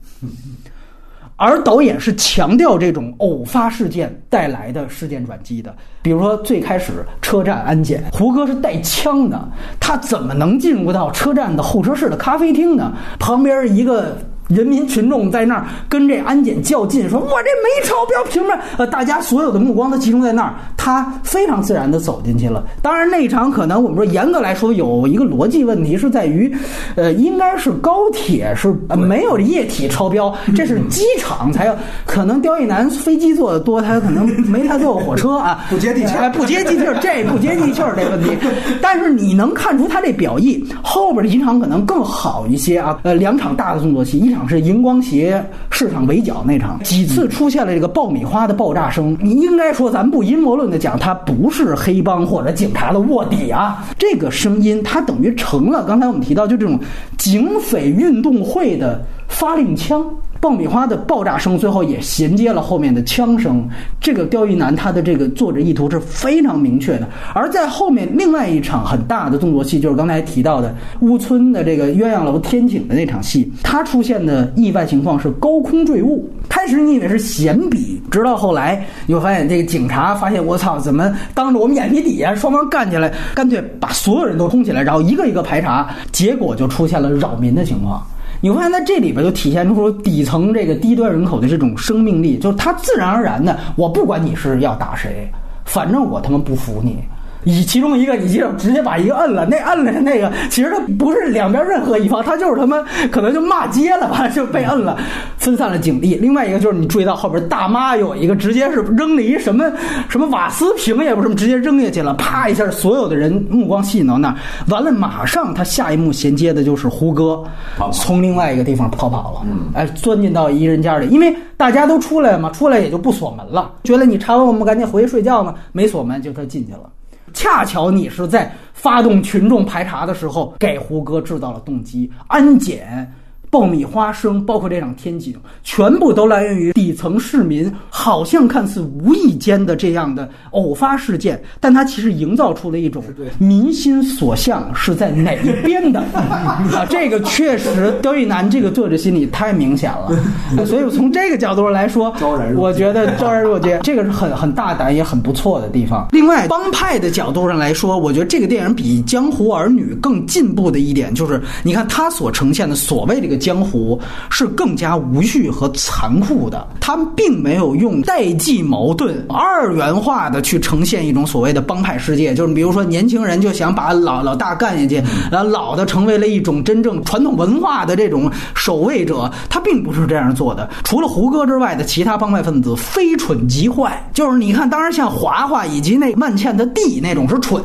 Speaker 3: 而导演是强调这种偶发事件带来的事件转机的，比如说最开始车站安检，胡歌是带枪的，他怎么能进入到车站的候车室的咖啡厅呢？旁边一个。人民群众在那儿跟这安检较劲，说：“我这没超标，凭什么？”呃，大家所有的目光都集中在那儿，他非常自然的走进去了。当然，那场可能我们说严格来说有一个逻辑问题，是在于，呃，应该是高铁是没有液体超标，这是机场才有。可能刁亦男飞机坐的多，他可能没太坐过火车啊，
Speaker 2: 不接地气，
Speaker 3: 不接地气，这不接地气这问题。但是你能看出他这表意，后边的几场可能更好一些啊。呃，两场大的动作戏，一场。是荧光鞋市场围剿那场，几次出现了这个爆米花的爆炸声。你应该说，咱不阴谋论的讲，他不是黑帮或者警察的卧底啊。这个声音，它等于成了刚才我们提到，就这种警匪运动会的发令枪。爆米花的爆炸声，最后也衔接了后面的枪声。这个刁亦男他的这个作者意图是非常明确的。而在后面另外一场很大的动作戏，就是刚才提到的乌村的这个鸳鸯楼天井的那场戏，它出现的意外情况是高空坠物。开始你以为是闲笔，直到后来你会发现，这个警察发现我操，怎么当着我们眼皮底下双方干起来，干脆把所有人都轰起来，然后一个一个排查，结果就出现了扰民的情况。你会发现在这里边就体现出底层这个低端人口的这种生命力，就是他自然而然的，我不管你是要打谁，反正我他妈不服你。以其中一个，你就直接把一个摁了，那摁了那个，其实他不是两边任何一方，他就是他妈可能就骂街了吧，就被摁了，分散了警力。另外一个就是你注意到后边大妈有一个直接是扔了一什么什么瓦斯瓶也不是，直接扔下去了，啪一下，所有的人目光吸引到那儿，完了马上他下一幕衔接的就是胡歌从另外一个地方逃跑了，哎，钻进到一人家里，因为大家都出来嘛，出来也就不锁门了，觉得你查完我们赶紧回去睡觉呢，没锁门就他进去了。恰巧你是在发动群众排查的时候，给胡歌制造了动机，安检。爆米花声，包括这场天井，全部都来源于底层市民，好像看似无意间的这样的偶发事件，但它其实营造出了一种民心所向是在哪一边的 啊！这个确实，刁亦男这个作者心理太明显了，所以从这个角度上来说，我觉得昭然若揭，这个是很很大胆也很不错的地方。另外，帮派的角度上来说，我觉得这个电影比《江湖儿女》更进步的一点就是，你看他所呈现的所谓这个。江湖是更加无序和残酷的。他们并没有用代际矛盾、二元化的去呈现一种所谓的帮派世界，就是比如说年轻人就想把老老大干下去，然后老的成为了一种真正传统文化的这种守卫者，他并不是这样做的。除了胡歌之外的其他帮派分子，非蠢即坏。就是你看，当然像华华以及那曼茜的弟那种是蠢，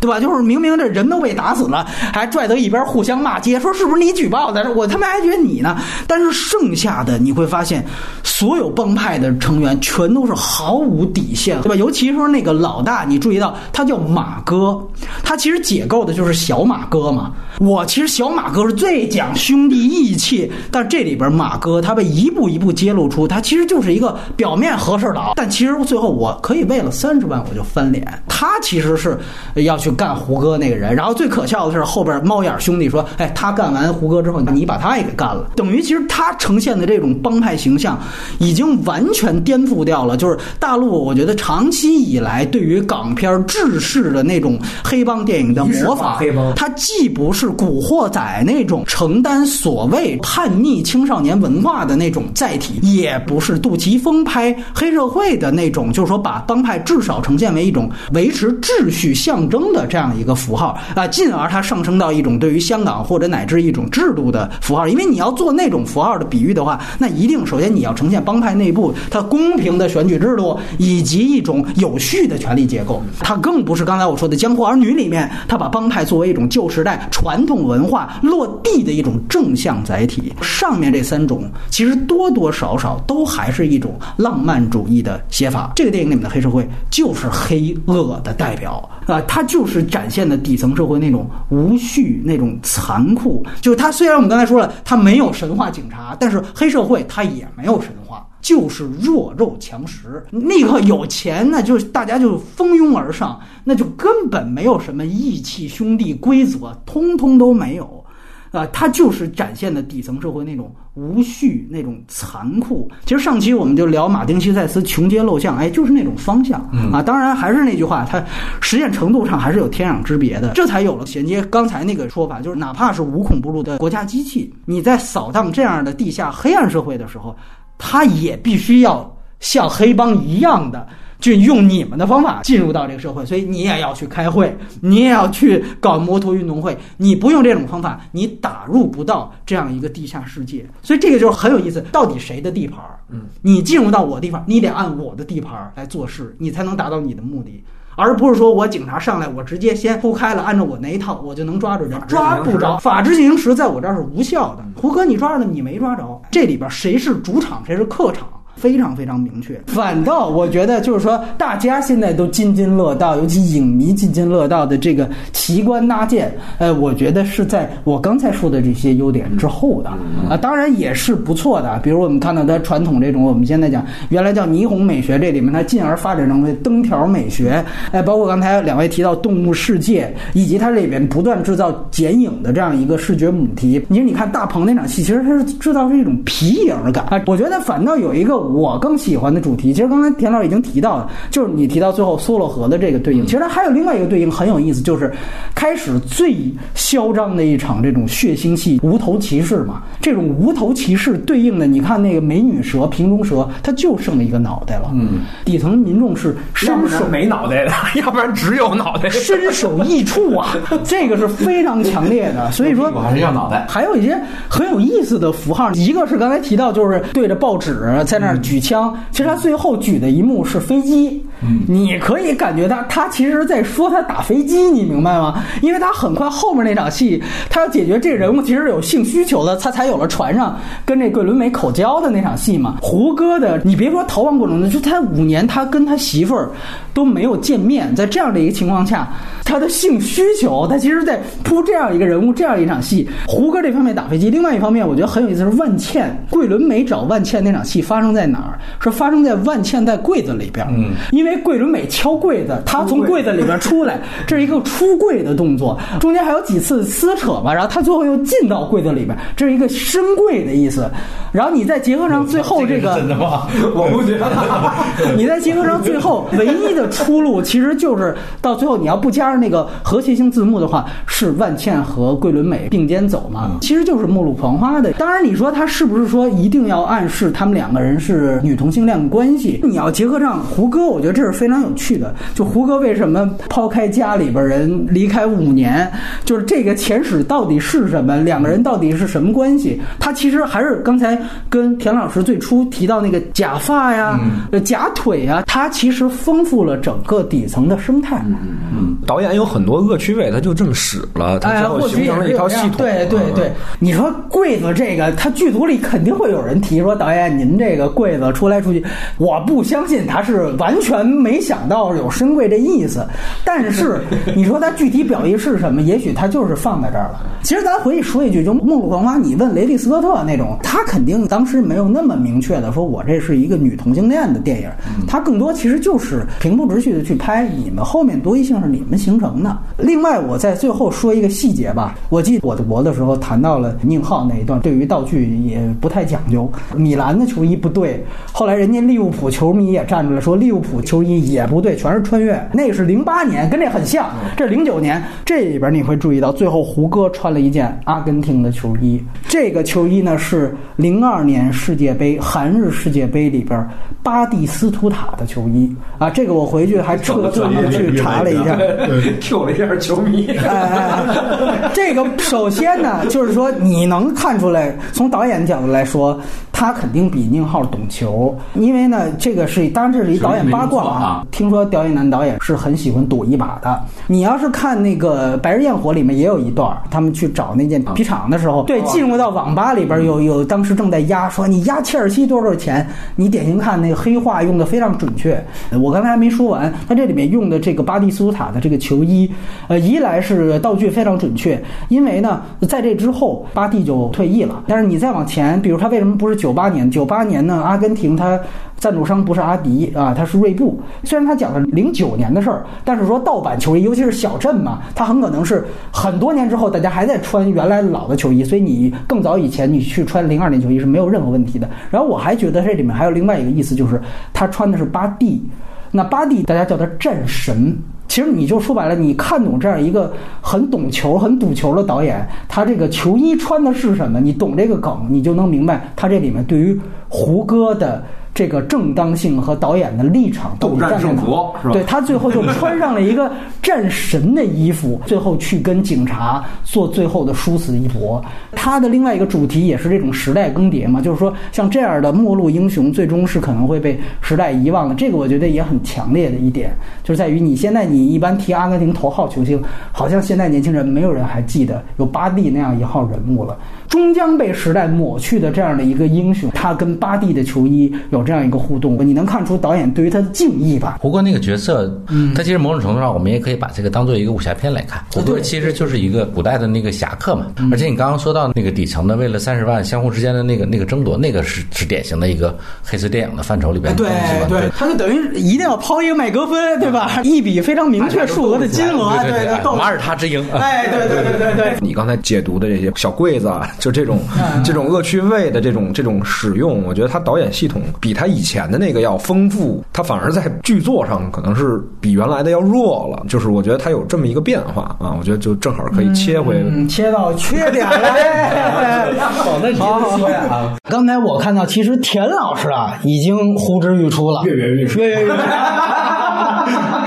Speaker 3: 对吧？就是明明这人都被打死了，还拽到一边互相骂街，说是不是你举报的？我他妈还觉得你呢。但是剩下的你会发现，所有帮派的成员全都是毫无底线，对吧？尤其是说那个老大，你注意到他叫马哥，他其实解构的就是小马哥嘛。我其实小马哥是最讲兄弟义气，但这里边马哥他被一步一步揭露出，他其实就是一个表面和事佬，但其实最后我可以为了三十万我就翻脸。他其实是要去干胡歌那个人，然后最可笑的是后边猫眼兄弟说：“哎，他干完胡歌之后，你把他也给干了。”等于其实他呈现的这种帮派形象，已经完全颠覆掉了。就是大陆，我觉得长期以来对于港片制式的那种黑帮电影的模仿，
Speaker 2: 黑帮，
Speaker 3: 它既不是古惑仔那种承担所谓叛逆青少年文化的那种载体，也不是杜琪峰拍黑社会的那种，就是说把帮派至少呈现为一种维持秩序象征的这样一个符号啊，进而它上升到一种对于香港或者乃至一种制度的符号。因为你要做那种符号的比喻的话，那一定首先你要呈现帮派内部它公平的选举制度以及一种有序的权力结构。它更不是刚才我说的《江湖儿女》里面，它把帮派作为一种旧时代传统文化落地的一种正向载体。上面这三种其实多多少少都还是一种浪漫主义的写法。这个电影里面的黑社会就是黑恶的代表啊，它就是展现的底层社会那种无序、那种残酷。就是它虽然我们刚才说了，他没有神话警察，但是黑社会他也没有神话。就是弱肉强食，那个有钱，那就大家就蜂拥而上，那就根本没有什么义气、兄弟规则，通通都没有。啊，它就是展现的底层社会那种无序、那种残酷。其实上期我们就聊马丁·西塞斯穷街陋巷，哎，就是那种方向啊。当然还是那句话，它实践程度上还是有天壤之别的。这才有了衔接刚才那个说法，就是哪怕是无孔不入的国家机器，你在扫荡这样的地下黑暗社会的时候，它也必须要像黑帮一样的。就用你们的方法进入到这个社会，所以你也要去开会，你也要去搞摩托运动会。你不用这种方法，你打入不到这样一个地下世界。所以这个就是很有意思，到底谁的地盘儿？
Speaker 2: 嗯，
Speaker 3: 你进入到我地方，你得按我的地盘儿来做事，你才能达到你的目的，而不是说我警察上来，我直接先铺开了，按照我那一套，我就能抓住人，抓不着。法治进行时在我这儿是无效的。胡歌，你抓着了，你没抓着。这里边谁是主场，谁是客场？非常非常明确，反倒我觉得就是说，大家现在都津津乐道，尤其影迷津津乐道的这个奇观搭建，呃，我觉得是在我刚才说的这些优点之后的啊，当然也是不错的。比如我们看到它传统这种，我们现在讲原来叫霓虹美学，这里面它进而发展成为灯条美学，哎，包括刚才两位提到动物世界，以及它里边不断制造剪影的这样一个视觉母题。你说，你看大鹏那场戏，其实它是制造是一种皮影感啊，我觉得反倒有一个。我更喜欢的主题，其实刚才田老师已经提到了，就是你提到最后梭罗河的这个对应，其实还有另外一个对应很有意思，就是开始最嚣张的一场这种血腥戏，无头骑士嘛。这种无头骑士对应的，你看那个美女蛇、瓶中蛇，它就剩了一个脑袋了。
Speaker 2: 嗯，
Speaker 3: 底层民众是伸手
Speaker 2: 没脑袋的，要不然只有脑袋，
Speaker 3: 身首异处啊，这个是非常强烈的。所以说，
Speaker 2: 我还是要脑袋。
Speaker 3: 还有一些很有意思的符号，一个是刚才提到，就是对着报纸在那儿。举枪，其实他最后举的一幕是飞机，你可以感觉他他其实在说他打飞机，你明白吗？因为他很快后面那场戏，他要解决这个人物其实有性需求的，他才有了船上跟这桂纶镁口交的那场戏嘛。胡歌的，你别说逃亡过程中，就他五年他跟他媳妇儿都没有见面，在这样的一个情况下，他的性需求，他其实在铺这样一个人物，这样一场戏。胡歌这方面打飞机，另外一方面我觉得很有意思是万茜桂纶镁找万茜那场戏发生在。哪儿是发生在万茜在柜子里边？
Speaker 2: 嗯，
Speaker 3: 因为为桂纶镁敲柜子，他从柜子里边出来，这是一个出柜的动作，中间还有几次撕扯嘛，然后他最后又进到柜子里边，这是一个深柜的意思。然后你再 结合上最后这个，
Speaker 1: 真的吗？
Speaker 2: 我不觉得。
Speaker 3: 你再结合上最后唯一的出路，其实就是到最后你要不加上那个和谐性字幕的话，是万茜和桂纶镁并肩走嘛，其实就是《末路狂花》的。当然，你说他是不是说一定要暗示他们两个人是女同性恋关系？你要结合上胡歌，我觉得这是非常有趣的。就胡歌为什么抛开家里边人离开五年，就是这个前史到底是什么？两个人到底是什么关系？他其实还是刚才跟田老师最初提到那个假发呀、呃假腿呀，它其实丰富了整个底层的生态。嗯。
Speaker 2: 导演有很多恶趣味，他就这么使了，他形成了一套系统。
Speaker 3: 对对对，你说柜子这个，他剧组里肯定会有人提说，导演您这个柜子出来出去，我不相信他是完全没想到有深柜这意思。但是你说他具体表意是什么？也许他就是放在这儿了。其实咱回去说一句，就《末路狂花》，你问雷利斯科特那种，他肯定当时没有那么明确的说，我这是一个女同性恋的电影，他更多其实就是平铺直叙的去拍，你们后面多异性是你们形成的。另外，我在最后说一个细节吧，我记得我的博的时候谈到了宁浩那一段，对于道具也不太讲究。米兰的球衣不对，后来人家利物浦球迷也站出来说利物浦球衣也不对，全是穿越。那是零八年，跟这很像。这零九年这里边你会注意到，最后胡歌穿了一件阿根廷的球衣，这个球衣呢是零二年世界杯韩日世界杯里边巴蒂斯图塔的球衣啊，这个我回去还特地去查了一下。
Speaker 2: Q 了一下球迷。
Speaker 3: 这个首先呢，就是说你能看出来，从导演角度来说，他肯定比宁浩懂球，因为呢，这个是当然这是一导演八卦啊。听说刁亦男导演是很喜欢赌一把的。你要是看那个《白日焰火》里面也有一段，他们去找那件皮厂的时候，对，进入到网吧里边有有当时正在压，说你压切尔西多少钱？你典型看那个黑话用的非常准确。我刚才还没说完，他这里面用的这个巴蒂斯图塔的这个球衣，呃，一来是道具非常准确，因为呢，在这之后巴蒂就退役了。但是你再往前，比如他为什么不是九八年？九八年呢，阿根廷他赞助商不是阿迪啊，他是锐步。虽然他讲的零九年的事儿，但是说盗版球衣，尤其是小镇嘛，它很可能是很多年之后大家还在穿原来老的球衣，所以你更早以前你去穿零二年球衣是没有任何问题的。然后我还觉得这里面还有另外一个意思，就是他穿的是巴蒂。那巴蒂大家叫他战神，其实你就说白了，你看懂这样一个很懂球、很赌球的导演，他这个球衣穿的是什么，你懂这个梗，你就能明白他这里面对于胡歌的这个正当性和导演的立场到底站在哪
Speaker 2: 斗战胜佛是吧
Speaker 3: 对他最后就穿上了一个战神的衣服，最后去跟警察做最后的殊死一搏。他的另外一个主题也是这种时代更迭嘛，就是说像这样的末路英雄，最终是可能会被时代遗忘的。这个我觉得也很强烈的一点，就是在于你现在你一般提阿根廷头号球星，好像现在年轻人没有人还记得有巴蒂那样一号人物了。终将被时代抹去的这样的一个英雄，他跟巴蒂的球衣有这样一个互动，你能看出导演对于他的敬意吧？
Speaker 1: 胡歌那个角色，他其实某种程度上，我们也可以把这个当做一个武侠片来看。胡歌其实就是一个古代的那个侠客嘛。而且你刚刚说到那个底层的，为了三十万相互之间的那个那个争夺，那个是是典型的一个黑色电影的范畴里边的东西嘛。对，
Speaker 3: 他就等于一定要抛一个麦格芬，对吧？一笔非常明确数额的金额，
Speaker 1: 对对马耳他之鹰。
Speaker 3: 哎，对对对对对。
Speaker 2: 你刚才解读的这些小柜子啊，就这种
Speaker 3: 嗯
Speaker 2: 这种恶趣味的这种这种使用，我觉得他导演系统比他以前的那个要丰富，他反而在剧作上可能是比原来的要弱了。就是我觉得他有这么一个变化啊，我觉得就正好可以切回。
Speaker 3: 嗯，切到缺点了。
Speaker 1: 好，那你说呀啊。
Speaker 3: 刚才我看到，其实田老师啊已经呼之欲出了，
Speaker 1: 跃跃欲试
Speaker 3: 跃跃欲试。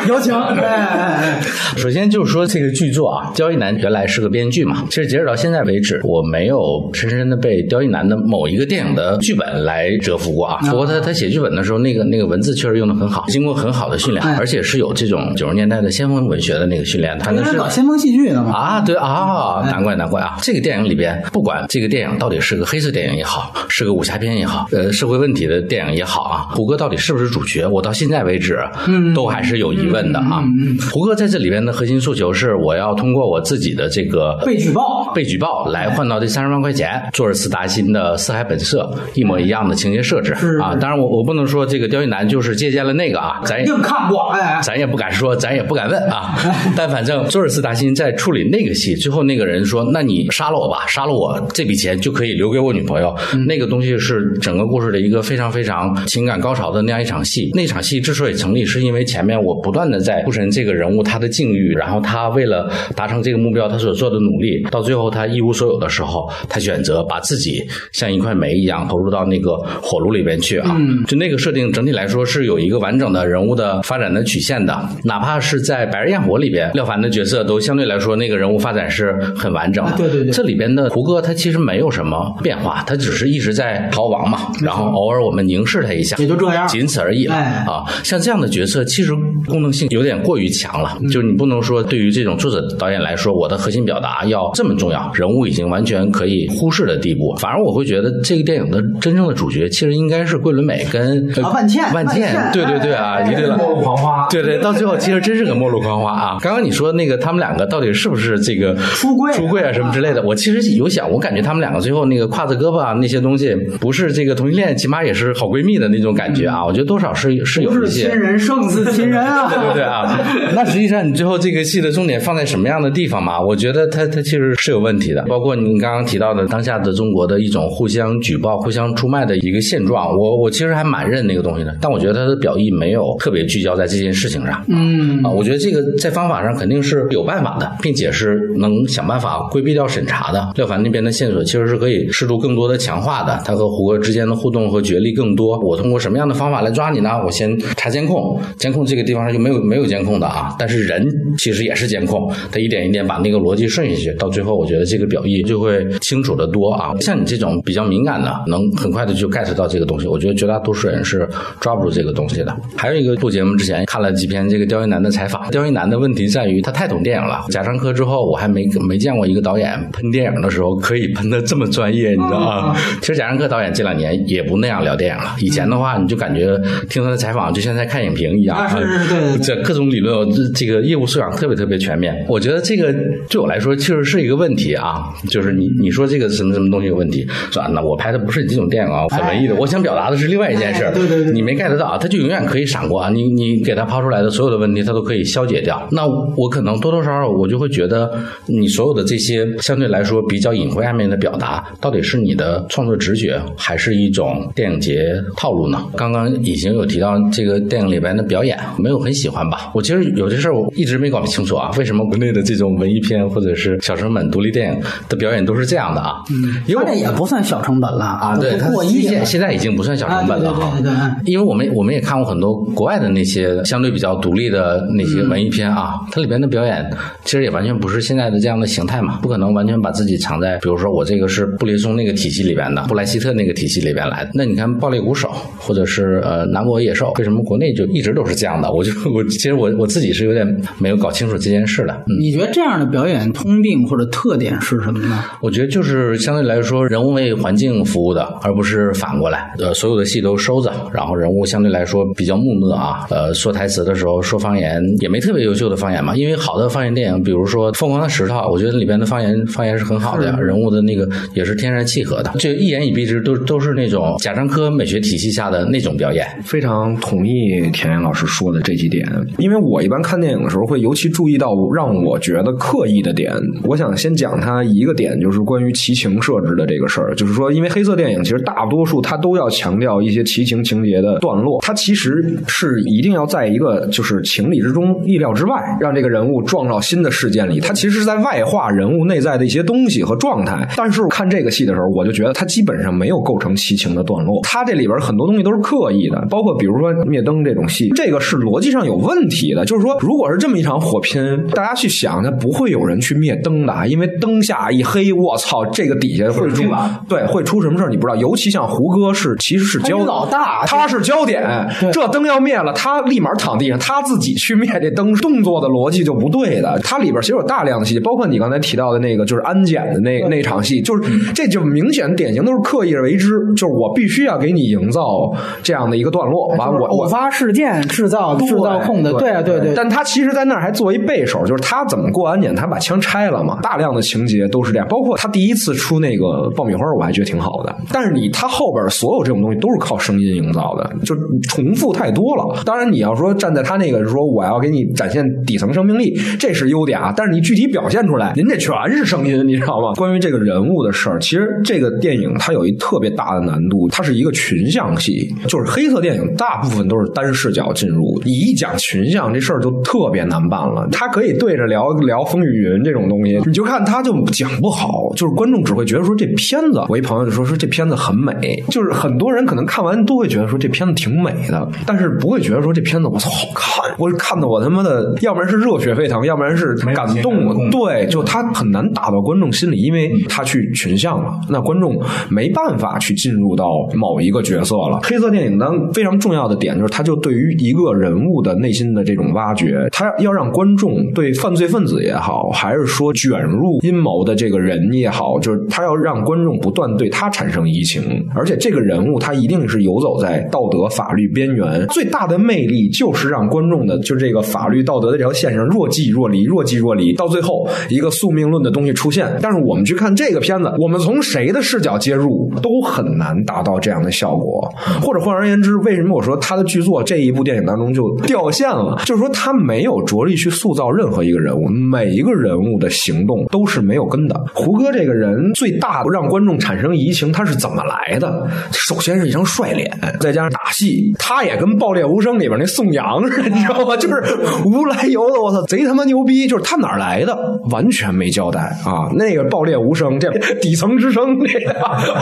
Speaker 3: 有请。哎
Speaker 1: 首先就是说这个剧作啊，刁亦男原来是个编剧嘛，其实截止到现在为止，我没有深深的被刁亦男的某一个电影的剧本来折服过啊。不过他他写剧本的时候，那个那个文字确实用的很好，经过很好的训练，
Speaker 3: 哎
Speaker 1: 而且是有这种九十年代的先锋文学的那个训练，他那是
Speaker 3: 他是搞先锋戏剧的嘛？
Speaker 1: 啊，对啊，难怪难怪啊！这个电影里边，不管这个电影到底是个黑色电影也好，是个武侠片也好，呃，社会问题的电影也好啊，胡歌到底是不是主角，我到现在为止，嗯，都还是有疑问问的啊。胡歌在这里边的核心诉求是，我要通过我自己的这个
Speaker 3: 被举报
Speaker 1: 被举报来换到这三十万块钱，做尔斯达辛的《四海本色》一模一样的情节设置啊。当然我我不能说这个刁亦男就是借鉴了那个啊，咱也
Speaker 3: 硬看过，哎，
Speaker 1: 咱也不敢说，咱也不敢问啊。但反正佐尔斯达辛在处理那个戏，最后那个人说：“那你杀了我吧，杀了我，这笔钱就可以留给我女朋友。那个东西是整个故事的一个非常非常情感高潮的那样一场戏。那场戏之所以成立，是因为前面我不断的在铺陈这个人物他的境遇，然后他为了达成这个目标他所做的努力，到最后他一无所有的时候，他选择把自己像一块煤一样投入到那个火炉里边去啊。就那个设定整体来说是有一个完整的人物的发展的曲线的，哪怕是在《白日焰火》里边，廖凡的角色都相对来说那个人物发展是很完整的。
Speaker 3: 啊对对对
Speaker 1: 这里边的胡歌他其实没有什么变化，他只是一直在逃亡嘛，然后偶尔我们凝视他一下，
Speaker 3: 也就这样
Speaker 1: 仅此而已了
Speaker 3: 哎
Speaker 1: 啊。像这样的角色，其实功能性有点过于强了，
Speaker 3: 嗯
Speaker 1: 就是你不能说对于这种作者导演来说，我的核心表达要这么重要，人物已经完全可以忽视的地步。反而我会觉得这个电影的真正的主角其实应该是桂纶镁跟
Speaker 3: 啊万茜
Speaker 1: 万
Speaker 3: 万茜
Speaker 1: 对对对啊，
Speaker 3: 哎
Speaker 1: 一对了。
Speaker 2: 末路狂花，
Speaker 1: 对对，到最后其实真是个末路狂花啊！刚刚你说那个他们两个到底是不是这个
Speaker 3: 出柜
Speaker 1: 出柜啊什么之类的？我其实有想，我感觉他们两个最后那个挎着胳膊啊那些东西，不是这个同性恋，起码也是好闺蜜的那种感觉啊！我觉得多少是是有一些
Speaker 3: 亲。人胜似亲人啊，
Speaker 1: 对不对啊，那实际上你最后这个戏的重点放在什么样的地方嘛？我觉得它它其实是有问题的。包括您刚刚提到的当下的中国的一种互相举报、互相出卖的一个现状，我我其实还蛮认那个东西的。但我觉得它的表意没有特别聚焦在这件事情上。
Speaker 3: 嗯
Speaker 1: 啊，我觉得这个在方法上肯定是有办法的，并且是能想办法规避掉审查的。廖凡那边的线索其实是可以适度更多的强化的，他和胡歌之间的互动和角力更多。我通过什么样的方法来抓你呢？我先查监控，监控这个地方上就没有没有监控的啊，但是人其实也是监控，他一点一点把那个逻辑顺下去，到最后我觉得这个表意就会清楚的多啊。像你这种比较敏感的，能很快的就 get 到这个东西，我觉得绝大多数人是抓不住这个东西的。还有一个录节目之前看了几篇这个刁亦男的采访，刁亦男的问题在于他太懂电影了。贾樟柯之后，我还没没见过一个导演喷电影的时候可以喷的这么专业，你知道吗？其实贾樟柯导演这两年也不那样聊电影了，以前的话你就感觉听他的采访就像在看影评一样，
Speaker 3: 啊是是是对对对
Speaker 1: 这各种理论，这这个业务素养特别特别全面。我觉得这个对我来说确实是一个问题啊，就是你你说这个什么什么东西有问题，说啊那我拍的不是你这种电影啊，很文艺的，我想表达的是另外一件事
Speaker 3: 对对对
Speaker 1: 你没 get 到，他就永远可以闪过啊，你你给他抛出来的所有的问题，他都可以消解掉。那我可能多多少少我就会觉得，你所有的这些相对来说比较隐晦暗面的表达，到底是你的创作直觉，还是一种电影节套路呢？刚刚已经有提到这个电影里边的表演，没有很喜欢吧？我其实有些事儿我一直没搞清楚啊，为什么国内的这种文艺片或者是小成本独立电影的表演都是这样的啊？嗯，因为我
Speaker 3: 他这也不算小成本了
Speaker 1: 啊，对，它。现现在已经不算小成本了
Speaker 3: 哈
Speaker 1: 啊
Speaker 3: 对对对对。
Speaker 1: 因为我们我们也看过很多国外的那些相对比较独立的那些文艺片啊，它里边的表演其实也完全不是现在的这样的形态嘛，不可能完全把自己藏在，比如说我这个是布列松那个体系里边的，布莱希特那个体系里边来的。那你看《暴力鼓手》或者是呃《南国野兽》，为什么国内就一直都是这样的？我就我其实我我自己是有点没有搞清楚这件事的。嗯，
Speaker 3: 你觉得这样的表演通病或者特点是什么呢？
Speaker 1: 我觉得就是相对来说，人物为环境服务的，而不是反过来。呃，所有的戏都收着，然后人物相对来说比较木讷啊。呃，说台词的时候说方言也没特别优秀的方言嘛，因为好的方言电影，比如说《疯狂的石头》，我觉得里边的方言方言是很好的呀，人物的那个也是天然契合的。这一言以蔽之，都都是那种贾樟柯美学体系下的那种表演。
Speaker 2: 非常同意田岩老师说的这几点，因为我一般看电影的时候会尤其注意到让我觉得刻意的点。我想先讲它一个点，就是关于奇情设置的这个事儿。就是说，因为黑色电影其实大多数它都要强调一些奇情情节的段落，它其实是一定要在一个就是情理之中、意料之外，让这个人物撞到新的事件里。它其实是在外化人物内在的一些东西和状态。但是看这个戏的时候，我就觉得它基本上没有构成奇情的段落。它这里边很多东西都是刻意的，包括比如说灭灯这种戏，这个是逻辑上有问题的。就是说，如果是这么一场火拼，大家去想，那不会有人去灭灯的，因为灯下一黑，我操，这个底下会出对会出什么事儿你不知道。尤其像胡歌是其实是焦
Speaker 3: 老大
Speaker 2: 他是焦点，这灯要灭了，他立马躺地上，他自己去灭这灯，动作的逻辑就不对的。它里边其实有大量的细节，包括你刚才提到的那个就是安检的那那场戏，就是这就明显典型都是刻意而为之，就是我必须要给你营造这样的一个段落，完我我
Speaker 3: 偶发事件制造制造操控的，对啊，对对。
Speaker 2: 但他其实，在那儿还做一背手，就是他怎么过安检，他把枪拆了嘛。大量的情节都是这样，包括他第一次出那个爆米花，我还觉得挺好的。但是你他后边所有这种东西都是靠声音营造的，就重复太多了。当然，你要说站在他那个说我要给你展现底层生命力，这是优点啊。但是你具体表现出来，您这全是声音，你知道吗？关于这个人物的事儿，其实这个电影它有一特别大的难度，它是一个群像戏，就是黑色电影大部分都是单视角进入，你一讲群像这事儿就特别难办了。他可以对着聊聊风雨云这种东西，你就看他就讲不好，就是观众只会觉得说这片子，我一朋友就说说这片子很美，就是很多人可能看完都会觉得说这片子挺美的，但是不会觉得说这片子我操好看，我看的我他妈的，要不然是热血沸腾，要不然是感动，对，就他很难打到观众心里，因为他去群像了，那观众没办法去进入到某一个角色了。黑色电影当非常重要的点就是，他就对于一个人物的内心的这种挖掘，他要让观众对犯罪分子也好，还是说卷入阴谋的这个人也好，就是他要让观众不断对他产生移情，而且这个人物他一定是游走在道德法律边缘，最大的魅力就是让观众的就这个法律道德的这条线上若即若离，若即若离，到最后一个宿命论的东西出现。但是我们去看这个片子，我们从谁的视角接入都很难达到这样的效果。或者换而言之，为什么我说他的剧作这一部电影当中就掉线了？就是说他没有着力去塑造任何一个人物，每一个人物的行动都是没有根的。胡歌这个人最大的让观众产生移情，他是怎么来的？首先是一张帅脸，再加上打戏，他也跟《爆裂无声》里边那宋阳似的，你知道吗？就是无来由的，我操，贼他妈牛逼！就是他哪来的，完全没交代啊。那个《爆裂无声》这底层之声，这个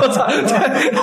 Speaker 2: 我操，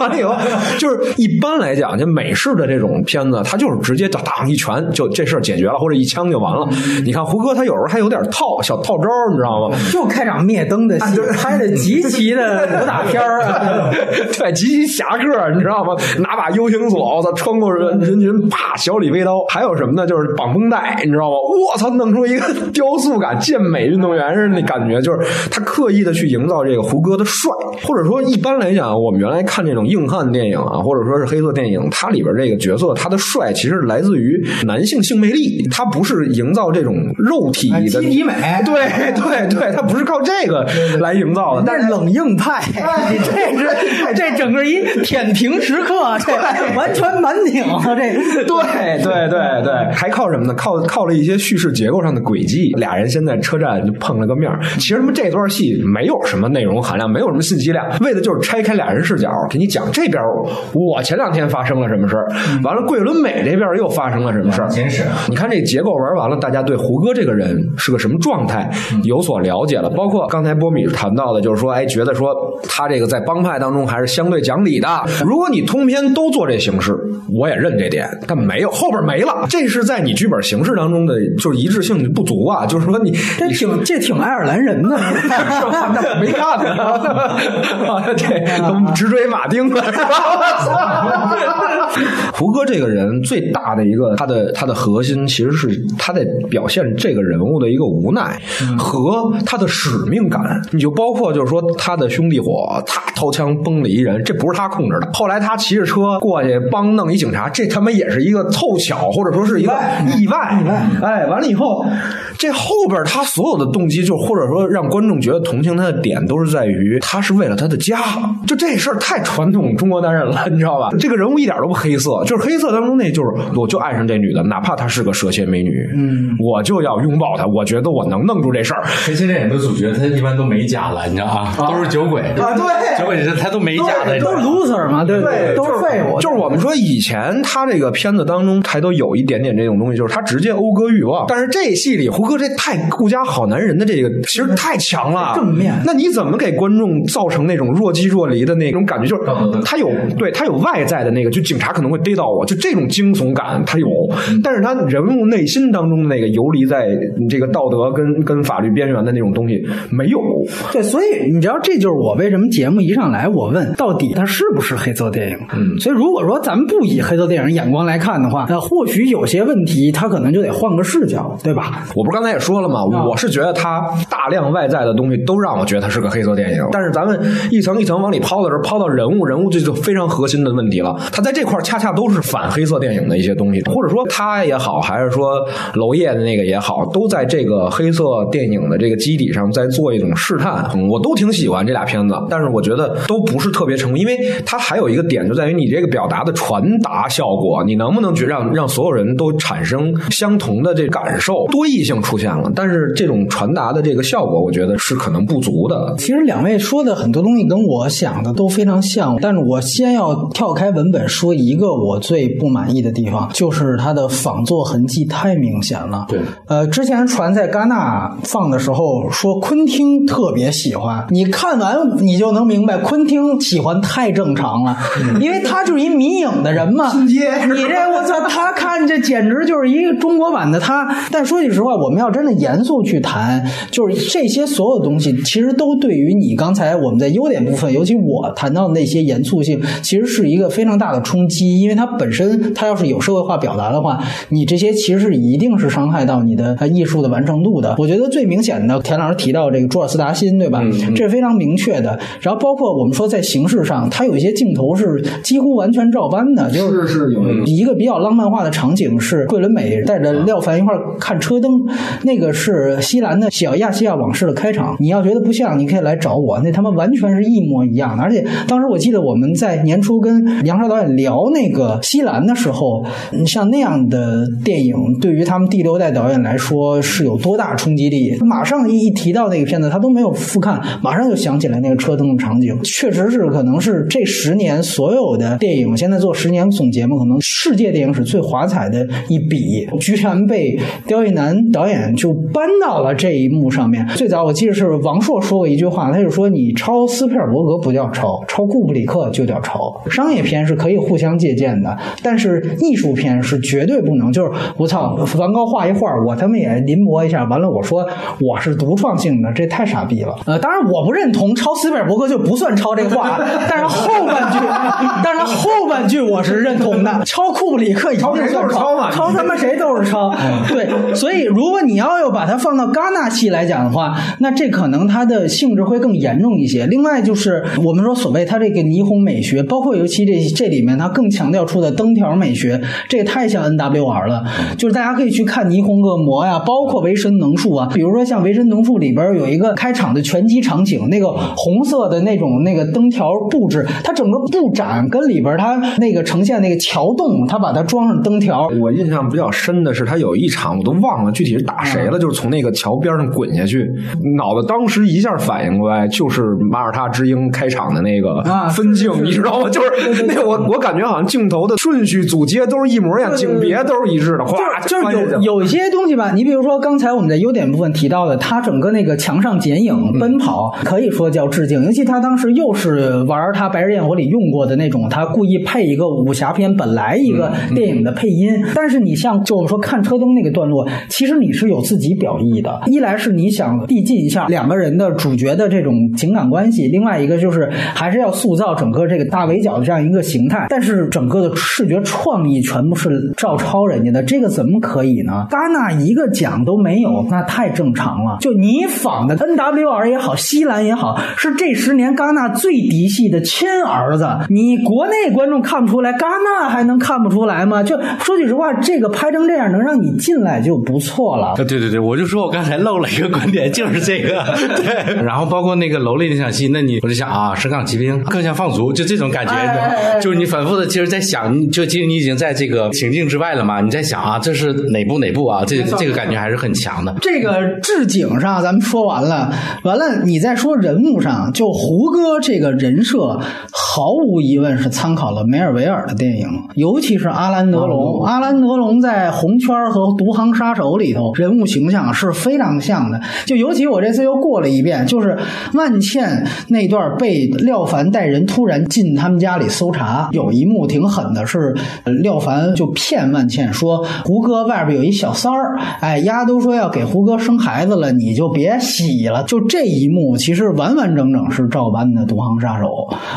Speaker 2: 完了以后就是一般来讲，就美式的这种片子，他就是直接就当一拳就这事儿解决了，或者一枪就完了。你看胡歌，他有时候还有点套小套招，你知道吗？
Speaker 3: 就开场灭灯的戏，拍的极其的 武打片儿，
Speaker 2: 对，极其侠客，你知道吗？拿把 U 型锁，我操，穿过人人群，啪，小李飞刀。还有什么呢？就是绑绷带，你知道吗？我操，弄出一个雕塑感健美运动员似的那感觉，就是他刻意的去营造这个胡歌的帅，或者说一般来讲，我们原来看这种硬汉电影啊，或者说是黑色电影，它里边这个角色他的帅其实来自于男性性魅力，他不是营造这种肉体的
Speaker 3: 肌体美，
Speaker 2: 对 对对，他不是靠这个来营造的，
Speaker 3: 但是冷硬派，这是这整个一舔屏时刻，这完全满顶啊，这。
Speaker 2: 对对对对，还靠什么呢？靠靠了一些叙事结构上的轨迹，俩人先在车站就碰了个面其实他们这段戏没有什么内容含量，没有什么信息量，为的就是拆开俩人视角，给你讲这边我前两天发生了什么事儿，完了桂纶镁这边又发生了什么事儿。你看这结构玩完了，大家对胡歌这个人是个什么状态有所了解了。包括刚才波米谈到的，就是说，哎，觉得说他这个在帮派当中还是相对讲理的。如果你通篇都做这形式，我也认这点，但没有后边没了，这是在你剧本形式当中的就是一致性不足啊。就是说你
Speaker 3: 这挺这挺爱尔兰人的，
Speaker 2: 那没看呢，这直追马丁了。胡歌这个人最大的一个他的他的核心，其实是他在表现这个人物的一个无奈和他的使命感。你就包括就是说他的兄弟伙，他掏枪崩了一人，这不是他控制的。后来他骑着车过去帮弄一警察，这他妈也是一个凑巧，或者说是一个意外。
Speaker 3: 意外，
Speaker 2: 哎，完了以后，这后边他所有的动机，就或者说让观众觉得同情他的点，都是在于他是为了他的家。就这事儿太传统中国男人了，你知道吧？这个人物一点都不黑色，就是黑色当中那就是我就爱上这女的，哪怕她是个蛇蝎美女，
Speaker 3: 嗯，
Speaker 2: 我就要拥抱她。我觉得我能弄住这事儿。
Speaker 1: 黑心电影的主角他一般都没假了，你知道吗？都是酒鬼
Speaker 3: 啊，对，
Speaker 1: 酒鬼他都没假的，
Speaker 3: 都是 loser 嘛，对
Speaker 2: 对，
Speaker 3: 都是废物。
Speaker 2: 就是我们说以前他这个片子当中还都有一点点这种东西，就是他直接讴歌欲望。但是这戏里胡歌这太顾家好男人的这个其实太强了，
Speaker 3: 正面。
Speaker 2: 那你怎么给观众造成那种若即若离的那种感觉？就是他有对他有外在的那个，就警察可能会逮到我，就这种惊悚感他有。但是他人物内心当中的那个游离在这个道德跟跟法律边缘的那种东西没有。
Speaker 3: 对，所以你知道这就是我为什么节目一上来我问到底它是不是黑色电影？
Speaker 2: 嗯，
Speaker 3: 所以如果说咱们不以黑色电影眼光来看的话，那或许有些问题他可能就得换个视角，对吧？
Speaker 2: 我不是刚才也说了吗？我是觉得他大量外在的东西都让我觉得他是个黑色电影。但是咱们一层一层往里抛的时候，抛到人物，人物这就非常核心的问题了。他在这块恰恰都是反黑色电影的一些东西，或者说他家也好，还是说娄烨的那个也好，都在这个黑色电影的这个基底上在做一种试探。嗯我都挺喜欢这俩片子，但是我觉得都不是特别成功，因为它还有一个点就在于你这个表达的传达效果，你能不能去让让所有人都产生相同的这感受，多异性出现了，但是这种传达的这个效果，我觉得是可能不足的。
Speaker 3: 其实两位说的很多东西跟我想的都非常像，但是我先要跳开文本说一个我最不满意的地方，就是它的仿作痕迹太明显了。
Speaker 1: 对，
Speaker 3: 呃，之前传在戛纳放的时候说昆汀特别喜欢，你看完你就能明白昆汀喜欢太正常了，因为他就是一迷影的人嘛。你这我操，他看这简直就是一个中国版的他。但说句实话，我们要真的严肃去谈，就是这些所有东西，其实都对于你刚才我们在优点部分，尤其我谈到的那些严肃性，其实是一个非常大的冲击，因为它本身它要是有社会化表达的话，你这些其实是一定是伤害到你的呃艺术的完成度的。我觉得最明显的，田老师提到这个朱尔斯达辛，对吧？这是非常明确的。然后包括我们说在形式上，它有一些镜头是几乎完全照搬的，就是
Speaker 2: 是有
Speaker 3: 一个比较浪漫化的场景是桂纶镁带着廖凡一块儿看车灯，那个是西兰的小亚细亚往事的开场。你要觉得不像，你可以来找我，那他妈完全是一模一样的。而且当时我记得我们在年初跟杨超导演聊那个西兰的时候，嗯像那样的呃电影对于他们第六代导演来说是有多大冲击力？马上一提到那个片子，他都没有复看，马上就想起来那个车灯的场景，确实是可能是这十年所有的电影，现在做十年总结嘛，可能世界电影史最华彩的一笔，居然被刁亦男导演就搬到了这一幕上面。最早我记得是王朔说过一句话，他就说你抄斯皮尔伯格不叫抄，抄库布里克就叫抄。商业片是可以互相借鉴的，但是艺术片是绝对不能。就是我操，梵高画一画，我他妈也临摹一下，完了我说我是独创性的，这太傻逼了。呃，当然我不认同抄斯皮尔伯格就不算抄这个画，但是后半句，但是后半句我是认同的。抄库布里克一定
Speaker 2: 是抄嘛
Speaker 3: 抄他妈谁都是抄。对，所以如果你要要把它放到戛纳系来讲的话，那这可能它的性质会更严重一些。另外就是我们说所谓它这个霓虹美学，包括尤其这这里面它更强调出的灯条美学，这也太像 NWR 了。就是大家可以去看霓虹恶魔呀，包括维神能术啊，比如说像维神能术里边有一个开场的拳击场景，那个红色的那种那个灯条布置，它整个布展跟里边它那个呈现那个桥洞，它把它装上灯条，
Speaker 2: 我印象比较深的是，它有一场我都忘了具体是打谁了，就是从那个桥边上滚下去，脑子当时一下反应过来，就是马耳他之鹰开场的那个
Speaker 3: 啊
Speaker 2: 分镜，你知道吗？就是 那我我感觉好像镜头的顺序组接都是一模一样，景别都是一致的，哗，
Speaker 3: 就是有有一些东西吧，你比如说刚才我们在优点部分提到的，它整个那个墙上剪影、奔跑，可以说叫致敬。尤其他当时又是玩他《白日焰火》里用过的那种，他故意配一个武侠片本来一个电影的配音。但是你像就我们说看车灯那个段落，其实你是有自己表意的。一来是你想递进一下两个人的主角的这种情感关系，另外一个就是还是要塑造整个这个大围剿的这样一个形态。但是整个的视觉创意全部是照抄人家的，这个怎么可以呢？戛纳一个奖都没有，那太正常了。就你仿的 NWR 也好，西兰也好，是这十年戛纳最嫡系的亲儿子。你国内观众看不出来，戛纳还能看不出来吗？就说句实话，这个拍成这样，能让你进来就不错了。
Speaker 1: 啊，对对对，我就说我刚才漏了一个观点，就是这个。对，然后包括那个楼里那场戏，那你我就想啊，神港骑兵更像放逐，就这种感觉，就是你反复的，其实在想，就其实你已经在这个情境之外了嘛，你在想啊，这是哪部哪部啊？这个这个感觉还是很强的。
Speaker 3: 这个置景上咱们说完了，完了你再说人物上，就胡歌这个人设，毫无疑问是参考了梅尔维尔的电影，尤其是阿兰德龙。阿兰德龙在《红圈》和《独行杀手》里头人物形象是非常像的。就尤其我这次又过了一遍，就是万茜那段被廖凡带人突然进他们家里搜查，有一幕挺狠的是，呃廖凡就骗万茜说胡歌外边有一小三儿，哎，丫都说要给胡歌生孩子了，你就别洗了。就这一幕，其实完完整整是照搬的《独行杀手》。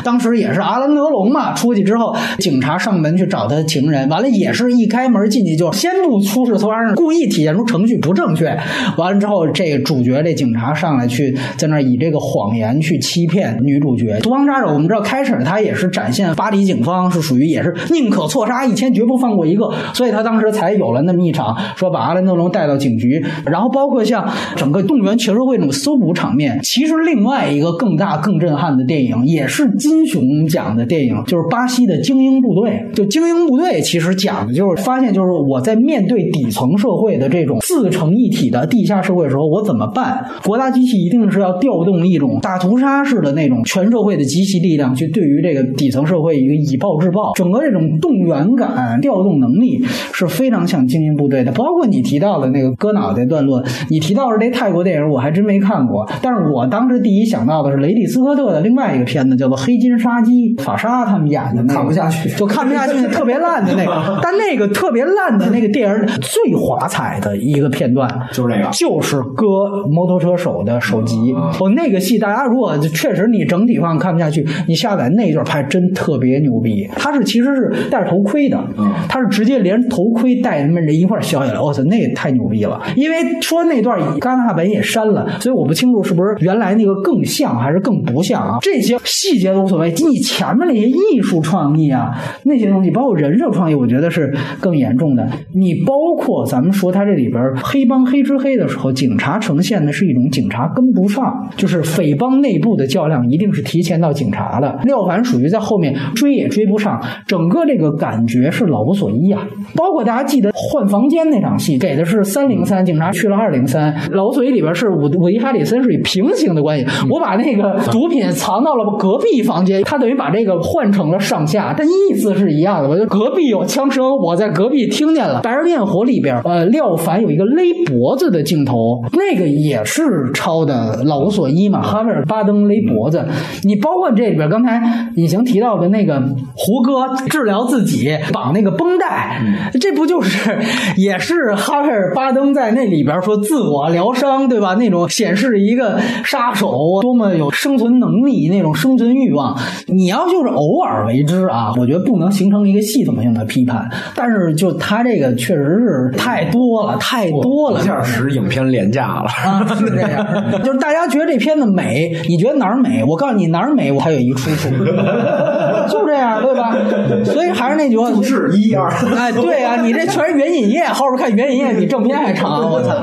Speaker 3: 当时也是阿兰德龙嘛，出去之后，警察上门去找他情人，完了也是一开门进去就先不出示搜查证，故意体现出程序不正确。完了之后，这个主角这警察上来去在那以这个谎言去欺骗女主角。独行杀手我们知道开始他也是展现巴黎警方是属于也是宁可错杀一千，绝不放过一个，所以他当时才有了那么一场，说把阿兰德龙带到警局，然后包括像整个动员全社会那种搜捕场面。其实另外一个更大、更震撼的电影，也是金熊奖的电影，就是巴西的精英部队。就精英部队，其实讲的就是发现，就是我在面对底层社会的这种自成一体的地下社会的时候，我怎么办？国大机器一定是要调动一种大屠杀式的那种全社会的极其力量，去对于这个底层社会一个以暴制暴，整个这种动员感、调动能力是非常像精英部队的。包括你提到的那个割脑袋段落，你提到的这泰国电影，我还真没看过。但是我当时第一想到的是雷迪斯科特的另外一个片子，叫做《黑金杀机》，法沙他们演的那个，
Speaker 4: 看不下去
Speaker 3: 就看不下去，特别烂的那个。但那个特别烂的那个电影最华彩的一个片段，
Speaker 2: 就是这个
Speaker 3: 就是割摩托车手的首级。哦，那个戏大家如果确实你整体上看不下去，你下载那一段拍真特别牛逼。他是其实是戴着头盔的，他是直接连头盔带他们人一块儿削下来。我操，那也太牛逼了！因为说那段戛纳本也删了，所以我不清楚是不是原来那个更像还是更不像啊？这些细节都无所谓，你前面那些艺术创意啊，那些东西，包括人设创意，我觉得是更严重的。你包括咱们说他这里边黑帮黑吃黑的时候，警察呈现的是一种警察跟不上，就是匪帮内部的较量一定是提前到警察的。廖凡属于在后面追也追不上，整个这个感觉是老无所依啊。包括大家记得换房间那场戏，给的是三零三，警察去了二零三。老无所依里边是伍伍迪·哈里森是以平行的关系，我把那个毒品藏到了隔壁房间，他等于把这个换成了上下，但意思是一样的。我就隔壁有枪声，我在隔壁听见了。《白日焰火》里边，呃，廖凡有一个勒脖子的镜头，那个也是抄的《老无所依》嘛，哈维尔巴登勒脖子。你包括这里边刚才隐形提到的那个胡歌治疗自己绑那个绷带，这不就是也是哈维尔巴登在那里边说自我疗伤，对吧？那种显示一个杀手多么有生存能力，那种生存欲望。你要就是偶尔为之啊，我觉得不能形成一个系统性的批判。但是就他这个确实是太多了，太多了，
Speaker 2: 一下使影片廉价了。
Speaker 3: 啊，是这样，就是大家觉得这片子美，你觉得哪儿美？我告诉你哪儿美，它有一出处，就这样，对吧？所以还是那句话，
Speaker 4: 是一二，
Speaker 3: 哎，对啊，你这全是原引页，后边看原引页比正片还长，我操！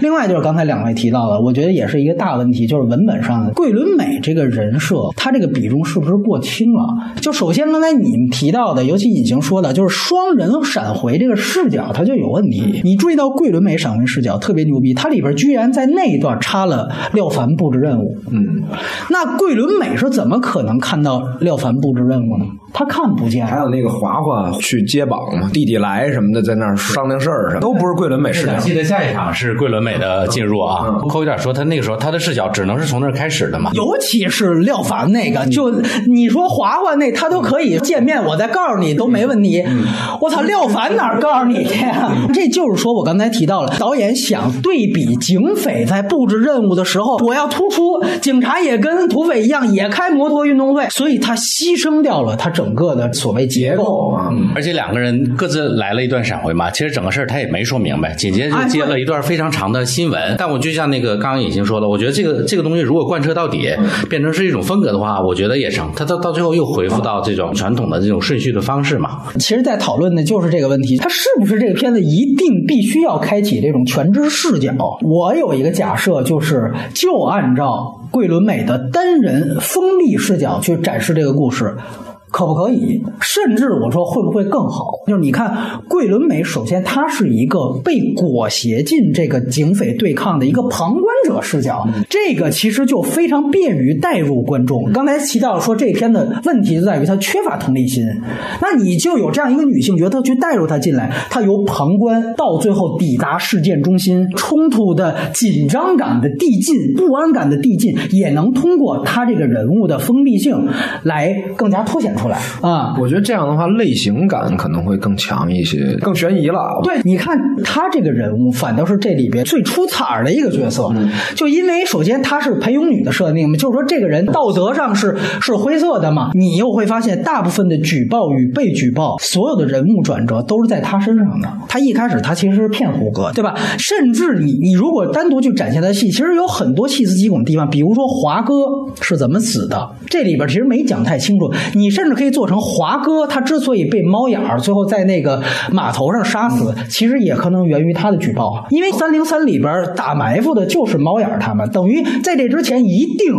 Speaker 3: 另外就是刚才两位提到的，我觉得也是一个大问题，就是文本上的桂纶镁这个人设，他这个比重是不是过轻了？就首先刚才你们提到的，尤其隐形说的，就是双人闪回这个视角，它就有问题。你注意到桂纶镁闪回视角特别牛逼，它里边居然在那一段插了廖凡布置任务。
Speaker 2: 嗯，
Speaker 3: 那桂纶镁是怎么可能看到廖凡布置任务呢？他看不见。
Speaker 2: 还有那个华华去接榜嘛，弟弟来什么的，在那儿商量事儿什么，都不是桂纶镁视角。
Speaker 1: 记得下一场是桂纶镁的进入啊，抠一点说，他那个时候他的视角只能是从那儿开始的嘛。
Speaker 3: 尤其是廖凡那个，就你说华华那他都可以见面，我再告诉你都没问题。我操，廖凡哪儿告诉你去呀？这就是说我刚才提到了，导演想对比警匪在布置任务的时候，我要突出警察也跟土匪一样也开摩托运动会，所以他牺牲掉了他整个的所谓结构啊。
Speaker 1: 而且两个人各自来了一段闪回嘛，其实整个事儿他也没说明白，紧接着就接了一段非常长的新闻。但我就像那个刚刚已经说了，我觉得这个这个东西如果贯彻到底，变成是一种风格的话，我觉得也成。他到到最后又回复到这种传统的这种顺序的方式嘛。
Speaker 3: 其实，在讨论的就是这个问题：他是不是这个片子一定必须要开启这种全知视角？我有一个假设，就是就按照桂纶镁的单人封闭视角去展示这个故事。可不可以？甚至我说会不会更好？就是你看桂纶镁，首先她是一个被裹挟进这个警匪对抗的一个旁观者视角，这个其实就非常便于带入观众。刚才提到说这篇的问题就在于它缺乏同理心，那你就有这样一个女性角色去带入她进来，她由旁观到最后抵达事件中心，冲突的紧张感的递进、不安感的递进，也能通过她这个人物的封闭性来更加凸显出来啊。
Speaker 2: 我觉得这样的话，类型感可能会更强一些，更悬疑了。
Speaker 3: 对，你看他这个人物，反倒是这里边最出彩儿的一个角色。就因为首先他是裴勇女的设定嘛，就是说这个人道德上是 是灰色的嘛。你又会发现，大部分的举报与被举报，所有的人物转折都是在他身上的。他一开始他其实是骗胡歌，对吧？甚至你你如果单独去展现他的戏，其实有很多细思极恐的地方，比如说华哥是怎么死的，这里边其实没讲太清楚。你甚至可以做成华哥他之所以被猫眼儿最后在那个码头上杀死，其实也可能源于他的举报，因为三零三里边打埋伏的就是猫眼儿他们，等于在这之前一定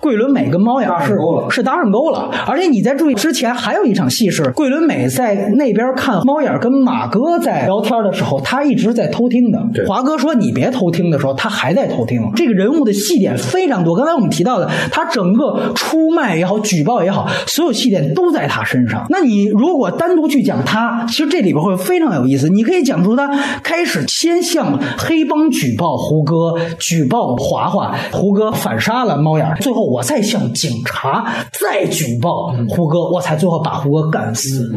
Speaker 3: 桂纶镁跟猫眼儿是是搭上钩了，而且你再注意之前还有一场戏是桂纶镁在那边看猫眼儿跟马哥在聊天的时候，他一直在偷听的。华哥说你别偷听的时候，他还在偷听。这个人物的戏点非常多，刚才我们提到的，他整个出卖也好，举报也好，所有戏点都在他身上。那你如果单独去讲他，其实这里边会非常有意思。你可以讲出他开始先向黑帮举报胡歌，举报华华，胡歌反杀了猫眼儿，最后我再向警察再举报胡歌，我才最后把胡歌干死。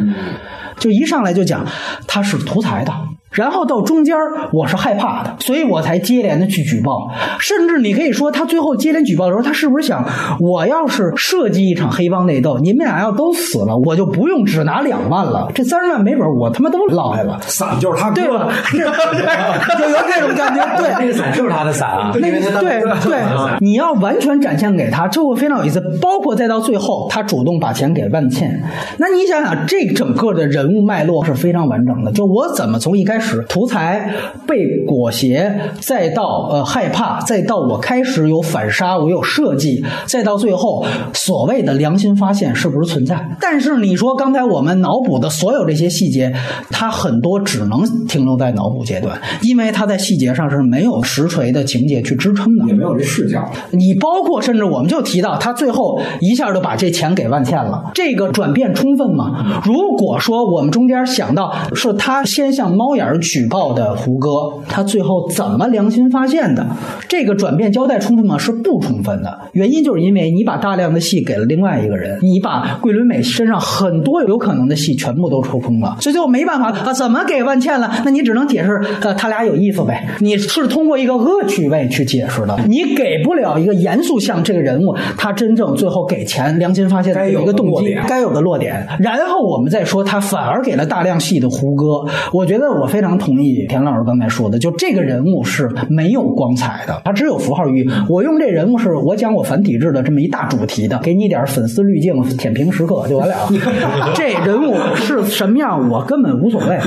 Speaker 3: 就一上来就讲他是图财的。然后到中间儿我是害怕的，所以我才接连的去举报。甚至你可以说，他最后接连举报的时候，他是不是想，我要是设计一场黑帮内斗，你们俩要都死了，我就不用只拿两万了，这三十万没准我他妈都落下了，
Speaker 2: 伞就是他
Speaker 3: 对吧？就有这种感觉，对。
Speaker 1: 那个伞是不是他的伞啊？
Speaker 3: 那个对对，你要完全展现给他，这会非常有意思。包括再到最后，他主动把钱给万茜，那你想想，这整个的人物脉络是非常完整的。就我怎么从一开始图财被裹挟，再到呃害怕，再到我开始有反杀，我有设计，再到最后所谓的良心发现是不是存在？但是你说刚才我们脑补的所有这些细节，它很多只能停留在脑补阶段，因为它在细节上是没有实锤的情节去支撑的，
Speaker 2: 也没有这视角。
Speaker 3: 你包括甚至我们就提到他最后一下就把这钱给万茜了，这个转变充分吗？如果说我们中间想到是他先向猫眼儿举报的胡歌，他最后怎么良心发现的？这个转变交代充分吗？是不充分的。原因就是因为你把大量的戏给了另外一个人，你把桂纶镁身上很多有可能的戏全部都抽空了，所以最后没办法啊，怎么给万茜了？那你只能解释呃他俩有意思呗。你是通过一个恶趣味去解释的，你给不了一个严肃像这个人物他真正最后给钱良心发现的有一个动机该有的落点，然后我们再说他反而给了大量戏的胡歌，我觉得我非常同意田老师刚才说的，就这个人物是没有光彩的，他只有符号意义。我用这人物是我讲我繁体制的这么一大主题的，给你点粉丝滤镜、舔屏时刻就完了。这人物是什么样，我根本无所谓。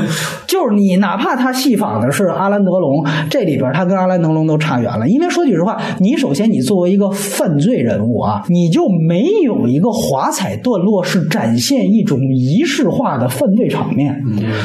Speaker 3: 就是你哪怕他戏仿的是阿兰德龙，这里边他跟阿兰德龙都差远了。因为说句实话，你首先你作为一个犯罪人物啊，你就没有一个华彩段落是展现一种仪式化的犯罪场面。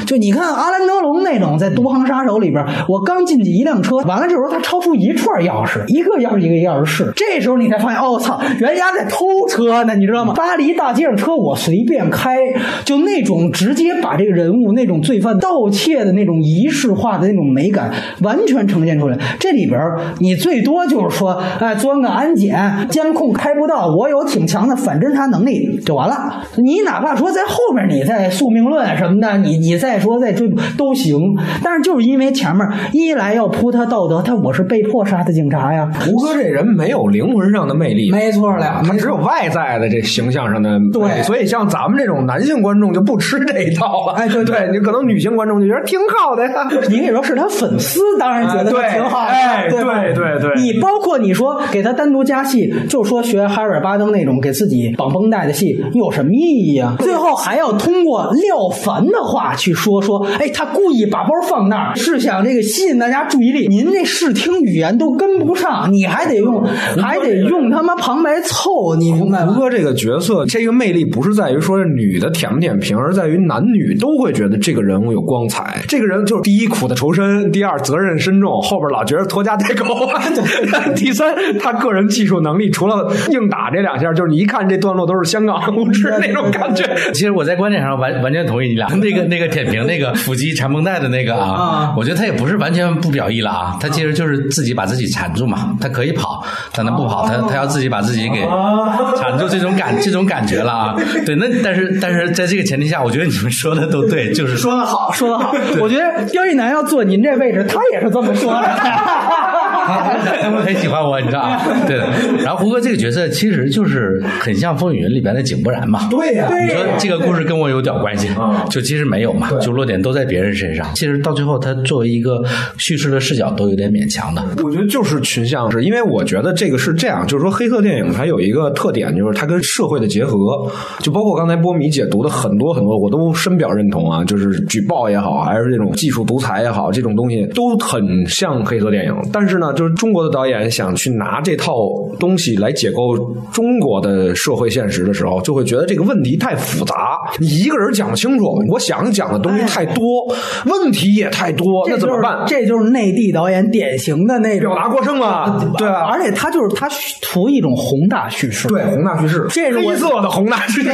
Speaker 3: 就你看阿兰德龙那那种在《独行杀手》里边，我刚进去一辆车，完了这时候他抄出一串钥匙，一个钥匙一个钥匙是，这时候你才发现，哦操，原来在偷车呢，你知道吗？巴黎大街上车我随便开，就那种直接把这个人物那种罪犯盗窃的那种仪式化的那种美感完全呈现出来。这里边你最多就是说，哎，钻个安检，监控开不到，我有挺强的反侦查能力就完了。你哪怕说在后面你再宿命论什么的，你你再说再追捕都行，但是就是因为前面一来要扑他道德，他我是被迫杀的警察呀。
Speaker 2: 胡歌这人没有灵魂上的魅力，
Speaker 3: 没错了，
Speaker 2: 他只有外在的这形象上的
Speaker 3: 对。
Speaker 2: 所以像咱们这种男性观众就不吃这一套了。
Speaker 3: 哎对
Speaker 2: 对，你可能女性观众就觉得挺好的呀。
Speaker 3: 你可以说是他粉丝，当然觉得他挺好的，
Speaker 2: 哎对
Speaker 3: 吧？
Speaker 2: 对对对。
Speaker 3: 你包括你说给他单独加戏，就说学哈尔巴登那种给自己绑绷带的戏，有什么意义啊？最后还要通过廖凡的话去说说，哎，他故意把包放那儿，是想这个吸引大家注意力。您这视听语言都跟不上，你还得用，还得用他妈旁白凑，你明白吗？
Speaker 2: 胡歌这个角色，这个魅力不是在于说女的舔不舔屏，而在于男女都会觉得这个人物有光彩。这个人就是第一苦的仇深，第二责任深重，后边老觉得拖家带口，第三他个人技术能力除了硬打这两下，就是你一看这段落都是香港无知那种感觉。
Speaker 1: 其实我在观点上完完全同意你俩。那个那个舔屏那个腹肌缠绷带的那个啊
Speaker 3: 啊，
Speaker 1: 我觉得他也不是完全不表意了啊，他其实就是自己把自己缠住嘛。他可以跑，但他不跑，他他要自己把自己给缠住，这种感这种感觉了啊。对，那但是但是在这个前提下，我觉得你们说的都对，就是
Speaker 3: 说的好，说的好。我觉得刁亦男要坐您这位置，他也是这么说的。
Speaker 1: 他们很喜欢我，你知道吗？对。然后胡歌这个角色其实就是很像《风云》里边的井柏然嘛。
Speaker 2: 对呀、
Speaker 1: 你说这个故事跟我有点关系，就其实没有嘛，就落点都在别人身上。其实到最后，他作为一个叙事的视角都有点勉强的。
Speaker 2: 我觉得就是群像是，因为我觉得这个是这样，就是说黑色电影它有一个特点，就是它跟社会的结合，就包括刚才波米解读的很多很多，我都深表认同啊，就是举报也好，还是这种技术独裁也好，这种东西都很像黑色电影。但是呢，就是中国的导演想去拿这套东西来解构中国的社会现实的时候，就会觉得这个问题太复杂，你一个人讲不清楚，我想讲的东西太多，问题也太多，那
Speaker 3: 这
Speaker 2: 怎么办？
Speaker 3: 这就是内地导演典型的那种
Speaker 2: 表达过剩了，对吧？
Speaker 3: 而且他就是他图一种宏大叙事。
Speaker 2: 对宏大叙事，
Speaker 3: 这是我
Speaker 2: 黑色的宏大叙事，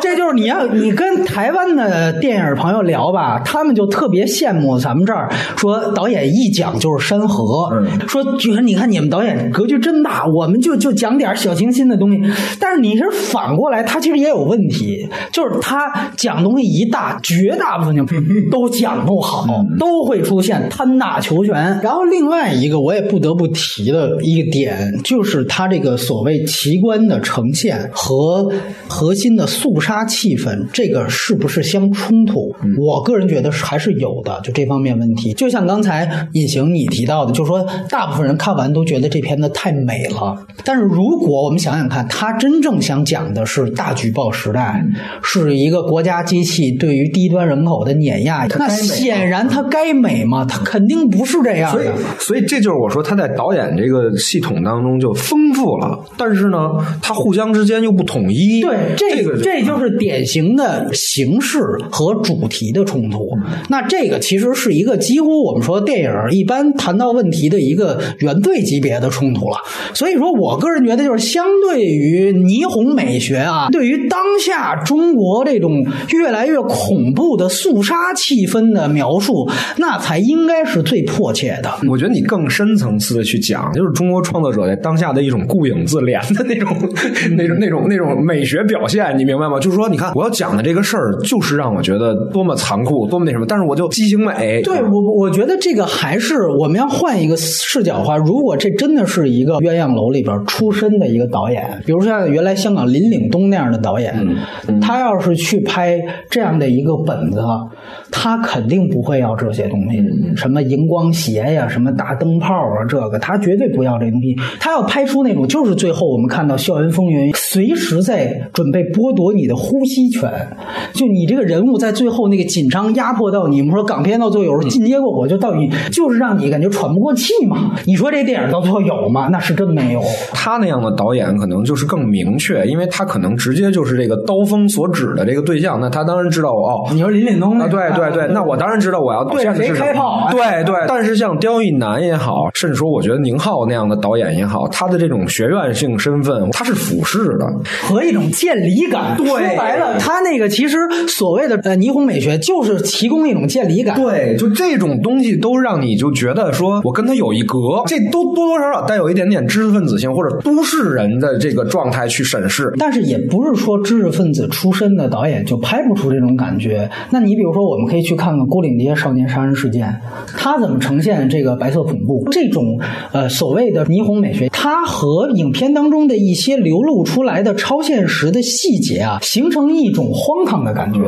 Speaker 3: 这就是你要你跟台湾的电影朋友聊吧，他们就特别羡慕咱们这儿说导演一讲就是山河，说觉得你看你们导演格局真大，我们就就讲点小清新的东西。但是你是反过来，他其实也有问题，就是他讲东西一大，绝大部分就都讲不好，都会出现贪大求全。然后另外一个我也不得不提的一个点，就是他这个所谓奇观的呈现和核心的肃杀气氛，这个是不是相冲突？我个人觉得是还是有的，就这方面问题。就像刚才隐形你提到的，就是说大部分人看完都觉得这片子太美了，但是如果我们想想看，他真正想讲的是大举报时代，是一个国家机器对于低端人口的碾压，那显然它该美吗？它肯定不是这样
Speaker 2: 所以
Speaker 3: 的。，
Speaker 2: 所以这就是我说他在导演这个系统当中就丰富了，但是呢，他互相之间又不统一。
Speaker 3: 对，这
Speaker 2: 这个
Speaker 3: 这就是典型的形式和主题的冲突。那这个其实是一个几乎我们说电影一般谈到问题的一个原罪级别的冲突了。所以说我个人觉得，就是相对于霓虹美学啊，对于当下中国这种越来越恐怖的肃杀气氛的描述，那才应该是最迫切的。
Speaker 2: 我觉得你更深层次的去讲，就是中国创作者在当下的一种顾影自怜的那种、那种、那种、那种美学表现，你明白吗？就是说，你看我要讲的这个事儿，就是让我觉得多么残酷，多么那什么，但是我就畸形美。
Speaker 3: 对我，我觉得这个还是我们要换一个视角的话，如果这真的是一个鸳鸯楼里边出身的一个导演，比如像原来香港林岭东那样的导演，他要是去拍这样的一个本子，他肯定不会要这些东西，什么荧光鞋呀，什么大灯泡啊，这个他绝对不要这东西。他要拍出那种，就是最后我们看到《校园风云》，随时在准备剥夺你的呼吸权，就你这个人物在最后那个紧张压迫到你，我们说港片到最后有时候进阶过火，就到底就是让你感觉喘不过气嘛。你说这电影到最后有吗？那是真没有。
Speaker 2: 他那样的导演可能就是更明确，因为他可能直接就是这个刀锋所指的这个对象，那他当然知道哦。
Speaker 3: 你说林岭东那
Speaker 2: 啊，对对对，那我当然知道我要
Speaker 3: 对谁开炮啊
Speaker 2: 对对，但是像刁亦男也好，甚至说我觉得宁浩那样的导演也好，他的这种学院性身份，他是俯视的，
Speaker 3: 和一种见离感。
Speaker 2: 对
Speaker 3: 说白了，他那个其实所谓的呃霓虹美学，就是提供一种见离感。
Speaker 2: 对，就这种东西都让你就觉得说我跟他有一隔，这都多多少少带有一点点知识分子性或者都市人的这个状态去审视。
Speaker 3: 但是也不是说知识分子出身的导演就拍不出这种感觉。那你比如说，我们可以去看看《郭岭街少年杀人事件》，它怎么呈现这个白色恐怖这种呃所谓的霓虹美学，它和影片当中的一些流露出来的超现实的细节啊，形成一种荒唐的感觉，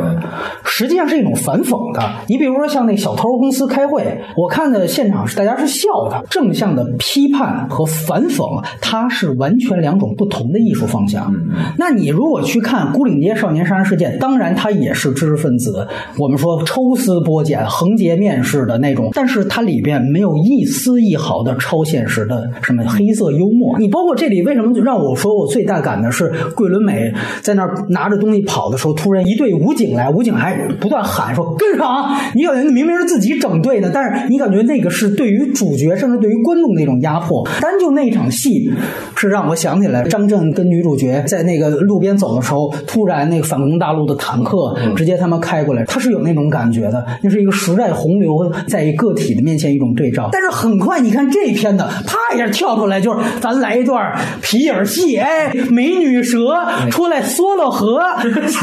Speaker 3: 实际上是一种反讽的。你比如说像那小偷公司开会，我看的现场是大家是笑的，正向的批判和反讽，它是完全两种不同的艺术方向。那你如果去看《孤岭街少年杀人事件》，当然它也是知识分子，我们说抽丝剥茧、横截面式的那种，但是它里边没有一丝一毫的超现实的什么黑色幽默。你包括这里为什么让我说我最大感的是桂纶镁在那儿拿着东西跑的时候，突然一队武警来，武警还不断喊说跟上，你感觉明明是自己整队的，但是你感觉那个是对于主角甚至对于观众的一种压迫。单就那场戏，是让我想起来张震跟女主角在那个路边走的时候，突然那个反攻大陆的坦克直接他们开过来，他是有那种感觉的，那是一个时代洪流在一个体的面前一种对照。但是很快你看这片的，啪一下跳出来，就是咱来一段皮影戏，哎，美女蛇出来缩了河，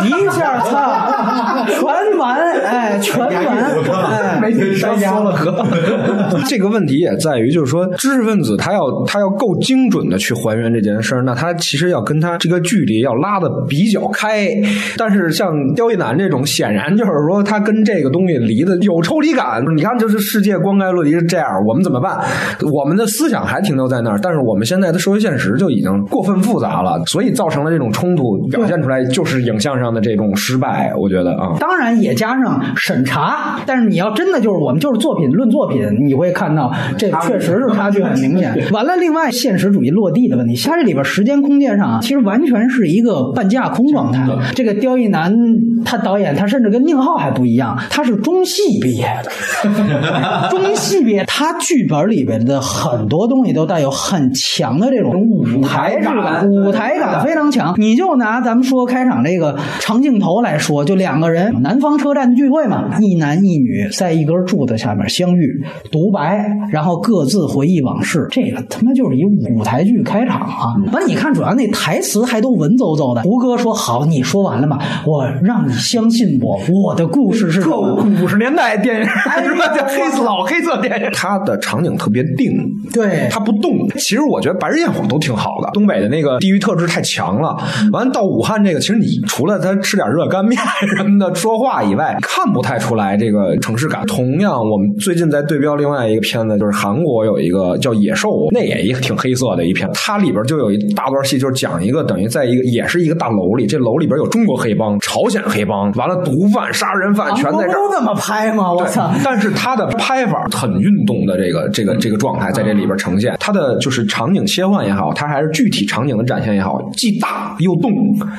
Speaker 3: 一下操，全完，哎，全完，哎，
Speaker 2: 美女蛇缩了河。这个问题也在于，就是说，知识分子他要他要够精准的去还原这件事儿，那他其实要跟他这个距离要拉的比较开。但是像刁亦男这种，显然就是说他跟这个东西离的有抽离感。你看，就是世界光怪陆离是这样，我们怎么办？我们的思想还停留在那儿，但是我们现在的社会现实就已经过分复杂了，所以造成了这种冲突，表现出来就是影像上的这种失败。我觉得啊，
Speaker 3: 当然也加上审查，但是你要真的就是我们就是作品论作品，你会看到这确实是差距很明显。完了，另外现实主义落地的问题，它这里边时间空间上啊，其实完全是一个半架空状态。这个刁亦男他导演，他甚至跟宁浩还不一样，他是中戏毕业的，中戏毕业，他剧本里边的很多东西都带有很强的这种舞台感，舞台感非常强。你就拿咱们说开场这个长镜头来说，就两个人南方车站的聚会嘛，一男一女在一根柱子下面相遇，独白，然后各自回忆往事，这个他妈就是一舞台剧开场啊！完，你看主要那台词还都文绉绉的。胡歌说：“好，你说完了吗？我让你相信我，我的故事是什么？
Speaker 2: 五十年代电影 是吧？叫黑色老黑色电影，它的场景特别定，
Speaker 3: 对
Speaker 2: 它不动。其实我觉得《白日焰火》都挺好的，东北的那个地域特质太强了。完到武汉这个，其实你除了他吃点热干面什么的说话以外，看不太出来这个城市感。同样，我们最近在对标另外一个片子，就是韩国有一个叫《野兽》，那也一个挺黑色的一片，它里边就有一大段戏，就是讲一个等于在一个也是一个大楼里，这楼里边有中国黑帮、朝鲜黑帮，完了毒贩、杀人犯全在这儿。
Speaker 3: 都这么拍吗？我操！
Speaker 2: 但是他的拍法很运动的这个这个这个状态在这里边呈现，他的就是场景切换也好，它还是具体场景的展现也好，既大又动，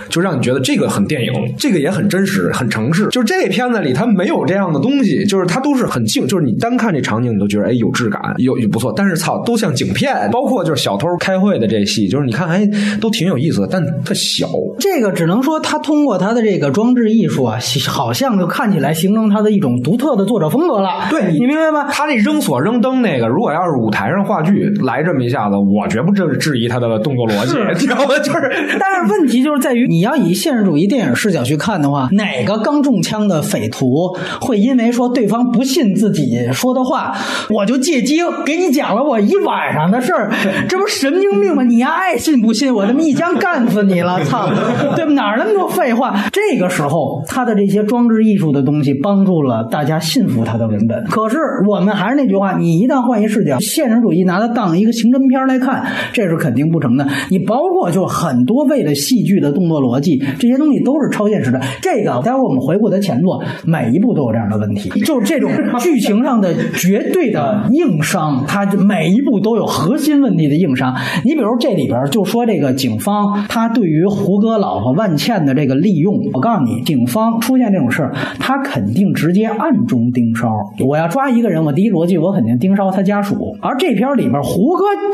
Speaker 2: 就让你觉得这个很电影，这个也很真实、很城市。就是这片子里它没有这样的东西，就是它都是很静，就是你单看这场景你都觉得哎有质感，有不错。但是操，都像景片，包括就是小偷开会的这戏，就是你看哎都挺有意思的，但特小。
Speaker 3: 这个只能说他通过他的这个装置艺术啊，好像就看起来形成他的一种独特的作者风格了。
Speaker 2: 对
Speaker 3: 你明白吗？
Speaker 2: 他那扔锁扔灯那个，如果要是舞台上话剧来这么一下子，我绝不质质疑他的动作逻辑，知道吗？就是，
Speaker 3: 但是问题就是在于，你要以现实主义电影视角去看的话，哪个刚中枪的匪徒会因为说对方不信自己说的话，我就借机给你讲了我一晚上的事儿？这不神经病吗？你丫爱信不信？我他妈一枪干死你了！操，对吧？哪儿那么多废话？这个时候，他的这些装置艺术的东西帮助了大家信服他的文本。可是我们还是那句话，你一旦换一视角，现实主义拿它当一个刑侦片来看，看这是肯定不成的。你包括就很多为了戏剧的动作逻辑，这些东西都是超现实的。这个待会儿我们回顾他前作，每一部都有这样的问题，就是这种剧情上的绝对的硬伤，它每一步都有核心问题的硬伤。你比如这里边就说这个警方他对于胡歌老婆万茜的这个利用，我告诉你，警方出现这种事儿，他肯定直接暗中盯梢。我要抓一个人，我第一逻辑我肯定盯梢他家属。而这片里边，胡歌就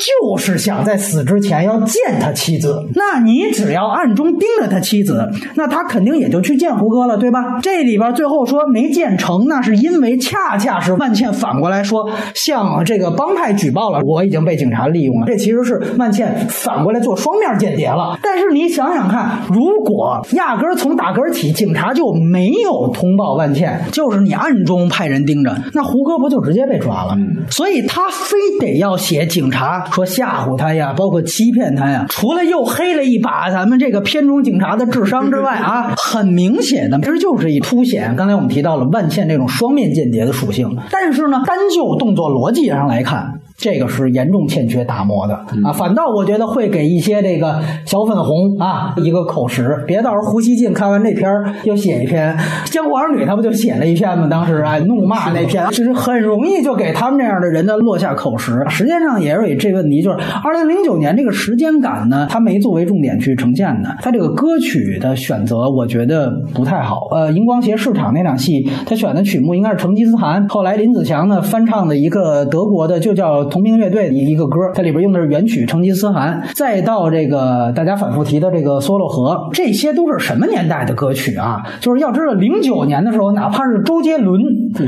Speaker 3: 想在死之前要见他妻子，那你只要暗中盯着他妻子，那他肯定也就去见胡歌了，对吧？这里边最后说没见成，那是因为恰恰是万茜反过来说向这个帮派举报了，我已经被警察利用了。这其实是万茜反过来做双面间谍了。但是你想想看，如果压根儿从打根儿起，警察就没有通报万茜，就是你暗中派人盯着，那胡歌不就直接被抓了？所以他非得要写警察说吓唬他呀，包括欺骗他呀，除了又黑了一把咱们这个片中警察的智商之外啊，很明显的，其实就是一凸显刚才我们提到了万茜这种双面间谍的属性。但是呢，单就动作逻辑上来看。这个是严重欠缺打磨的啊，反倒我觉得会给一些这个小粉红啊一个口实，别到时候胡锡进看完这篇儿又写一篇《江湖儿女》，他不就写了一篇吗？当时哎怒骂那篇，就是很容易就给他们这样的人呢落下口实。实际上也是以这问题，就是二零零九年这个时间感呢，他没作为重点去呈现的。他这个歌曲的选择，我觉得不太好。呃，荧光鞋市场那场戏，他选的曲目应该是成吉思汗，后来林子祥呢翻唱的一个德国的，就叫。同名乐队的一个歌，它里边用的是原曲《成吉思汗》，再到这个大家反复提的这个《梭罗河》，这些都是什么年代的歌曲啊？就是要知道，零九年的时候，哪怕是周杰伦。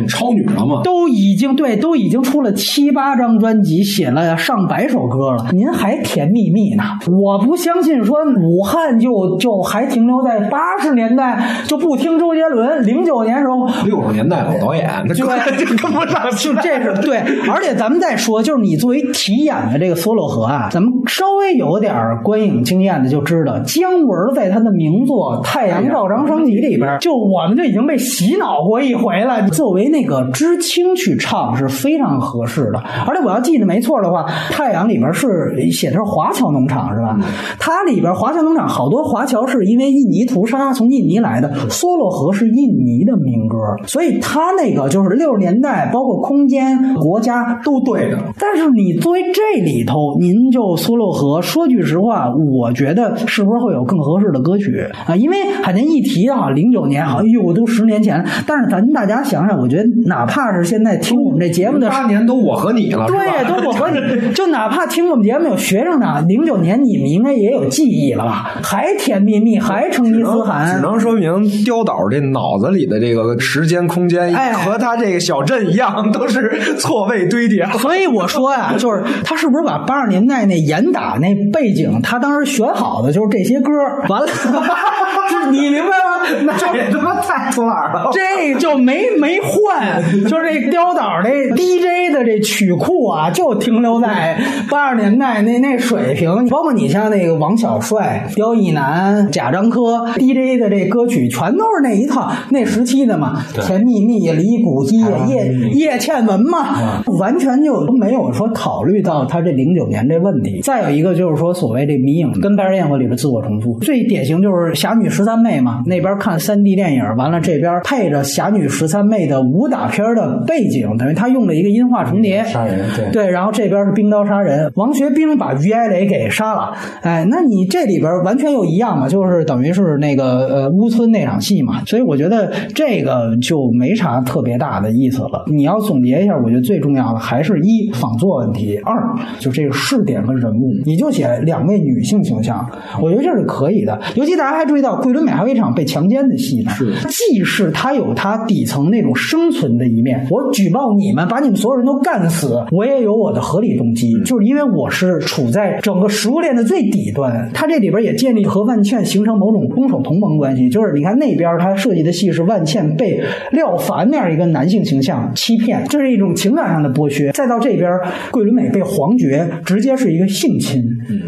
Speaker 4: 超女了嘛？
Speaker 3: 都已经对，都已经出了七八张专辑，写了上百首歌了。您还甜蜜蜜呢？我不相信说武汉就就还停留在八十年代就不听周杰伦。零九年时候，
Speaker 4: 六十年代老导演，
Speaker 3: 对，
Speaker 4: 就跟不上。
Speaker 3: 就这是对，而且咱们再说，就是你作为题演的这个梭罗河啊，咱们稍微有点观影经验的就知道，姜文在他的名作《太阳照常升起》里边，就我们就已经被洗脑过一回了。作为那个知青去唱是非常合适的，而且我要记得没错的话，《太阳》里边是写的是华侨农场是吧？它里边华侨农场好多华侨是因为印尼屠杀从印尼来的，梭罗河是印尼的民歌，所以它那个就是六十年代，包括空间、国家都对的。但是你作为这里头，您就梭罗河，说句实话，我觉得是不是会有更合适的歌曲啊？因为海南一提啊，零九年好，哎呦，都十年前了。但是咱大家想想，我觉得哪怕是现在听我们这节目的
Speaker 4: 八年都我和你了，
Speaker 3: 对，都我和你，就哪怕听我们节目有学生呢，零九年你们应该也有记忆了吧？还甜蜜蜜，还成吉思汗，
Speaker 4: 只能说明刁导这脑子里的这个时间空间，
Speaker 3: 哎
Speaker 4: 和他这个小镇一样，都是错位堆叠。
Speaker 3: 所以我说呀，就是他是不是把八十年代那严打那背景，他当时选好的就是这些歌，完了，这 你明白吗？
Speaker 4: 这也他妈太出耳了。
Speaker 3: 这就没没换，就是这刁导这 DJ 的这曲库啊，就停留在八十年代那那水平。包括你像那个王小帅、刁亦男、贾樟柯 DJ 的这歌曲，全都是那一套那时期的嘛，甜蜜蜜、李谷一、叶叶倩文嘛，完全就没有说考虑到他这零九年这问题。再有一个就是说，所谓这迷影跟《白日焰火》里边自我重复，最典型就是《侠女十三妹》嘛，那边看三 D 电影，完了这边配着《侠女十三妹》的武打片的背景，等于他用了一个音画重叠，
Speaker 1: 杀人对。
Speaker 3: 对，然后这边是冰刀杀人，王学兵把于爱磊给杀了，哎，那你这里边完全又一样嘛，就是等于是那个呃乌村那场戏嘛，所以我觉得这个就没啥特别大的意思了。你要总结一下，我觉得最重要的还是一仿作问题，二就这个试点和人物，你就写两位女性形象，我觉得这是可以的。尤其大家还注意到桂纶镁还有一场被强奸的戏呢，
Speaker 4: 是。
Speaker 3: 既是他有他底层那种生存的一面，我举报你们，把你们所有人都干死，我也有我的合理动机，就是因为我是处在整个食物链的最底端。他这里边也建立和万茜形成某种攻守同盟关系，就是你看那边他设计的戏是万茜被廖凡那样一个男性形象欺骗，这是一种情感上的剥削；再到这边桂纶镁被黄觉直接是一个性侵，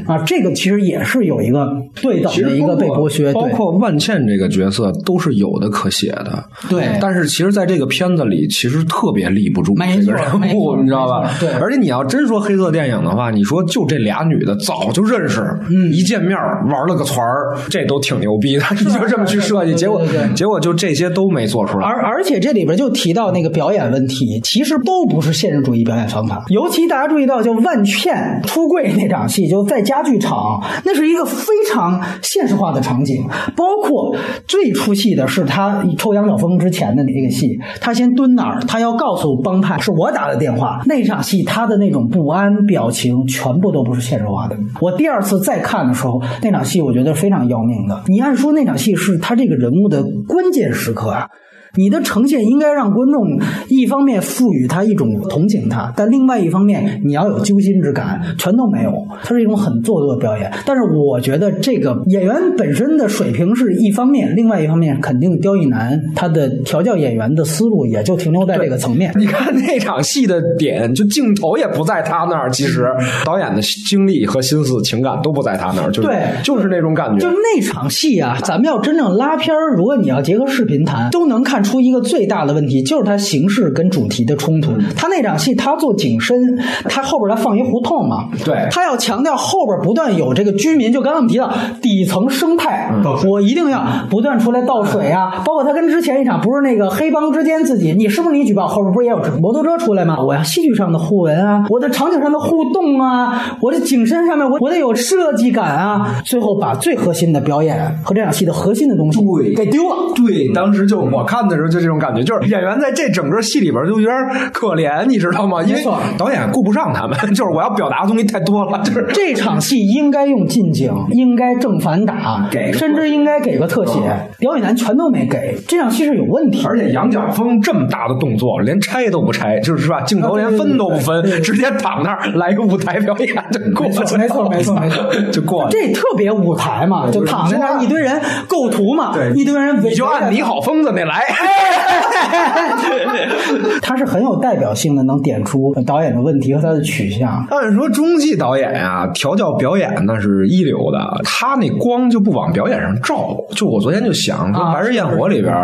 Speaker 3: 啊，这个其实也是有一个对等的一个被剥削，
Speaker 4: 包括万茜这个角色都是有的可写的。
Speaker 3: 对
Speaker 4: 但是其实在这个片子里，其实特别立不住
Speaker 3: 没
Speaker 4: 这个人物，你知道吧
Speaker 3: 对
Speaker 4: 而且你要真说黑色电影的话，你说就这俩女的早就认识，
Speaker 3: 嗯
Speaker 4: 一见面玩了个团儿，这都挺牛逼的。你就这么去设计，结果结果就这些都没做出来。
Speaker 3: 而而且这里边就提到那个表演问题，其实都不是现实主义表演方法。尤其大家注意到，就万茜出柜那场戏，就在家具厂，那是一个非常现实化的场景。包括最出戏的是他抽羊角风之前的那个戏，他先蹲那儿，他要告诉帮派是我打的电话。那场戏他的那种不安表情，全部都不是现实化的。我第二次再看的时候，那场戏我觉得非常要命的。你按说那场戏是他这个人物的关键时刻啊。你的呈现应该让观众一方面赋予他一种同情他，但另外一方面你要有揪心之感，全都没有。它是一种很做作的表演。但是我觉得这个演员本身的水平是一方面，另外一方面肯定刁亦男他的调教演员的思路也就停留在这个层面。
Speaker 4: 你看那场戏的点，就镜头也不在他那儿，其实导演的精力和心思、情感都不在他那儿，就是
Speaker 3: 对
Speaker 4: 就是那种感觉
Speaker 3: 就。那场戏啊，咱们要真正拉片儿，如果你要结合视频谈，都能看出一个最大的问题，就是它形式跟主题的冲突。他那场戏，他做景深，他后边他放一胡同嘛，
Speaker 4: 对
Speaker 3: 他要强调后边不断有这个居民，就刚刚我们提到底层生态，我一定要不断出来倒水啊，包括他跟之前一场不是那个黑帮之间自己，你是不是你举报后边不是也有摩托车出来吗？我要戏剧上的互文啊，我的场景上的互动啊，我的景深上面我我得有设计感啊，最后把最核心的表演和这场戏的核心的东西
Speaker 4: 对
Speaker 3: 给丢了。
Speaker 4: 对，当时就我看的
Speaker 2: 时候就这种感觉，就是演员在这整个戏里边就有点可怜，你知道吗？因为导演顾不上他们，就是我要表达的东西太多了，就是
Speaker 3: 这场戏应该用近景，应该正反打，
Speaker 2: 给
Speaker 3: 甚至应该给个特写，表演男全都没给，这场戏是有问题。
Speaker 2: 而且杨角峰这么大的动作，连拆都不拆，就是是吧？镜头连分都不分，直接躺那儿来个舞台表演就过去了，
Speaker 3: 没错没错没错
Speaker 2: 就过去了。
Speaker 3: 这特别舞台嘛，就躺在那儿一堆人构图嘛，一堆人
Speaker 2: 你就按你好疯子那来，
Speaker 3: 他是很有代表性的，能点出导演的问题和他的取向。
Speaker 2: 按说中戏导演呀、调教表演那是一流的，他那光就不往表演上照。就我昨天就想说，
Speaker 3: 啊《
Speaker 2: 白日焰火》里边，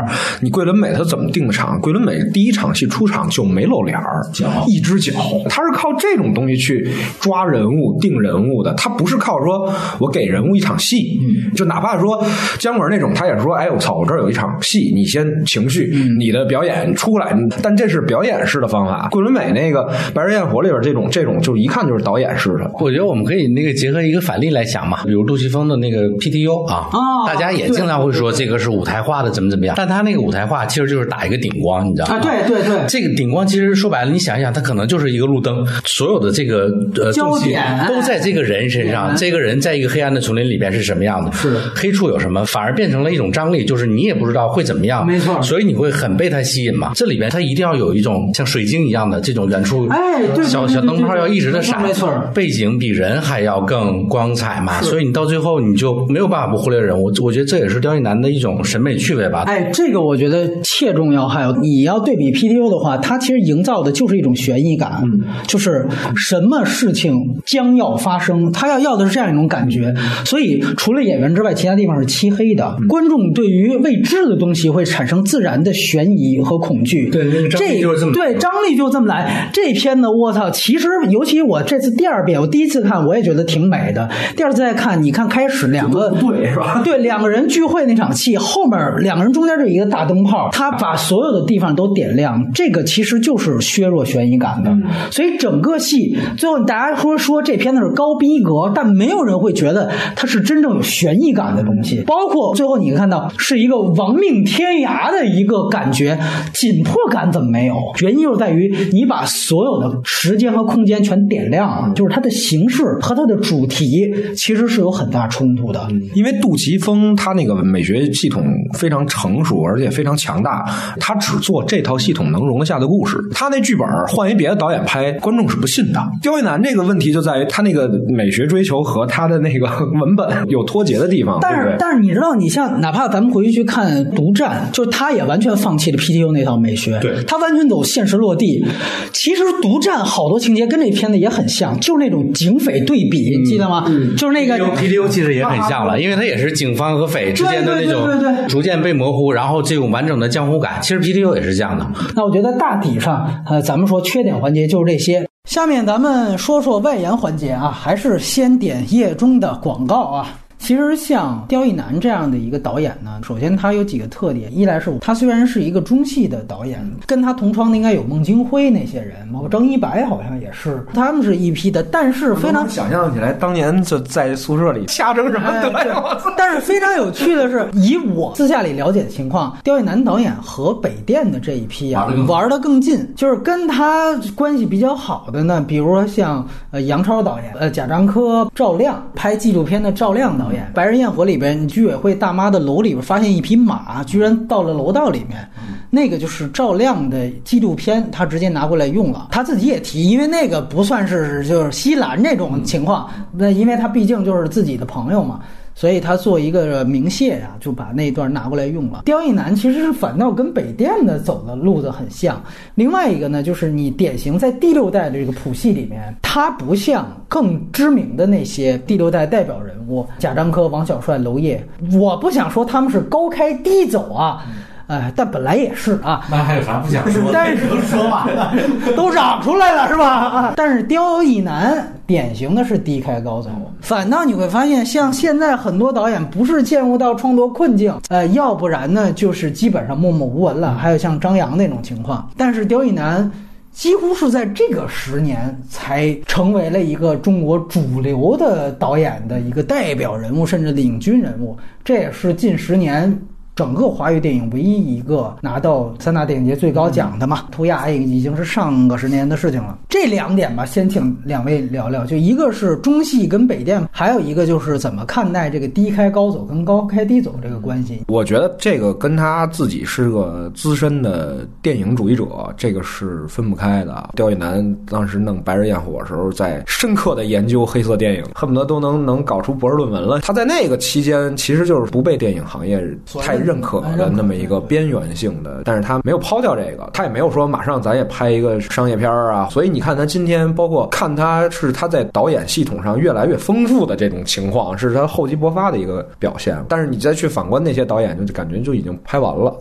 Speaker 2: 你桂纶镁他怎么定的场？桂纶镁第一场戏出场就没露脸儿，一只脚，他是靠这种东西去抓人物、定人物的。他不是靠说我给人物一场戏，就哪怕说姜文那种，他也是说，哎，我操，我这儿有一场戏，你先情绪，你的表演出来，但这是表演式的方法。桂纶镁那个《白日焰火》里边这种这种，就一看就是导演式的。
Speaker 1: 我觉得我们可以那个结合一个反例来想嘛，比如杜琪峰的那个 PTU 啊，
Speaker 3: 哦
Speaker 1: 大家也经常会说这个是舞台化的怎么怎么样，但他那个舞台化其实就是打一个顶光，你知道吗？
Speaker 3: 啊对对对。
Speaker 1: 这个顶光其实说白了，你想一想，它可能就是一个路灯，所有的这个呃
Speaker 3: 焦
Speaker 1: 东西
Speaker 3: 点
Speaker 1: 都在这个人身上，这个人在一个黑暗的丛林里边是什么样的？
Speaker 3: 是。
Speaker 1: 黑处有什么，反而变成了一种张力，就是你也不知道会怎么样，
Speaker 3: 没错
Speaker 1: 所以你会很被它吸引嘛。这里边它一定要有一种像水晶一样的这种远处，
Speaker 3: 哎对对
Speaker 1: 小小灯泡要一直的闪，
Speaker 3: 没错
Speaker 1: 背景比人还要更光彩嘛，所以你到最后你就没有办法不忽略人物。我觉得这也是刁亦男的一种审美趣味吧。
Speaker 3: 哎，这个我觉得切中要害。你要对比 PTU 的话，它其实营造的就是一种悬疑感，就是什么事情将要发生，他要要的是这样一种感觉。所以除了演员之外，其他地方是漆黑的，观众对于未知的东西会产生自然的悬疑和恐惧。
Speaker 1: 对那个张力
Speaker 3: 这
Speaker 1: 就是这么
Speaker 3: 对张力就这么来。这片呢，我操，其实尤其我这次第二遍，我第一次看我也觉得挺美的，第二次再看，你看开始两个
Speaker 2: 对是吧？
Speaker 3: 对，两个人聚会那场戏，后面两个人中间就一个大灯泡，他把所有的地方都点亮，这个其实就是削弱悬疑感的。所以整个戏最后大家说说这片子是高逼格，但没有人会觉得它是真正有悬疑感的东西。包括最后你看到是一个亡命天涯的一个感觉，紧迫感怎么没有？原因就在于你把所有的时间和空间全点亮了，就是它的形式和它的主题其实是有很大冲突的。
Speaker 2: 因为杜琪峰他那个美学系统非常成熟，而且非常强大，他只做这套系统能容得下的故事。他那剧本换一别的导演拍，观众是不信的。刁亦男这个问题就在于他那个美学追求和他的那个文本有脱节的地方，
Speaker 3: 但是？但是你知道，你像哪怕咱们回去去看《独占》，就是他也完全放弃了 PTU 那套美学，
Speaker 2: 对
Speaker 3: 他完全走现实落地。其实《独占》好多情节跟这片子也很像，就是那种警匪对比，你记得吗？就是那个
Speaker 1: PTU 其实也很像了，因为它也是警方和匪之间的那
Speaker 3: 对对对对
Speaker 1: 逐渐被模糊，然后这种完整的江湖感。其实 PTU 也是这样的。
Speaker 3: 那我觉得大体上，呃，咱们说缺点环节就是这些。下面咱们说说外延环节啊，还是先点页中的广告啊。其实像刁亦男这样的一个导演呢，首先他有几个特点，一来是他虽然是一个中戏的导演，跟他同窗的应该有孟京辉那些人，包括张一白好像也是，他们是一批的，但是非常
Speaker 2: 想象起来，当年就在宿舍里瞎争什么
Speaker 3: 哎
Speaker 2: 德呀！
Speaker 3: 对但是非常有趣的是，以我私下里了解的情况，刁亦男导演和北电的这一批啊玩的更近，就是跟他关系比较好的呢，比如说像呃杨超导演、呃贾樟柯、赵亮拍纪录片的赵亮导演，《白日焰火》里边居委会大妈的楼里边发现一匹马，居然到了楼道里面，那个就是赵亮的纪录片，他直接拿过来用了，他自己也提，因为那个不算是就是西兰这种情况，那因为他毕竟就是自己的朋友嘛。所以他做一个明谢啊、就把那段拿过来用了。刁亦男其实是反倒跟北电的走的路子很像。另外一个呢，就是你典型在第六代的这个谱系里面，他不像更知名的那些第六代代表人物贾樟柯、王小帅、娄烨，我不想说他们是高开低走啊。哎，但本来也是啊，
Speaker 1: 那还有啥不想说
Speaker 3: 但是
Speaker 1: 说了。
Speaker 3: 都长出来了是吧？啊，但是刁亦男典型的是低开高走，反倒你会发现，像现在很多导演不是陷入到创作困境，呃，要不然呢就是基本上默默无闻了，还有像张扬那种情况。但是刁亦男。几乎是在这个十年才成为了一个中国主流的导演的一个代表人物，甚至领军人物。这也是近十年整个华语电影唯一一个拿到三大电影节最高奖的嘛。涂鸦已经是上个十年的事情了。这两点吧，先请两位聊聊。就一个是中戏跟北电，还有一个就是怎么看待这个低开高走跟高开低走这个关系。
Speaker 2: 我觉得这个跟他自己是个资深的电影主义者，这个是分不开的。刁亦男当时弄《白日焰火》的时候，在深刻的研究黑色电影，恨不得都能能搞出博士论文了。他在那个期间，其实就是不被电影行业太认认可的那么一个边缘性的，但是他没有抛掉这个，他也没有说马上咱也拍一个商业片啊。所以你看他今天，包括看他是他在导演系统上越来越丰富的这种情况，是他厚积薄发的一个表现。但是你再去反观那些导演，就感觉就已经拍完了，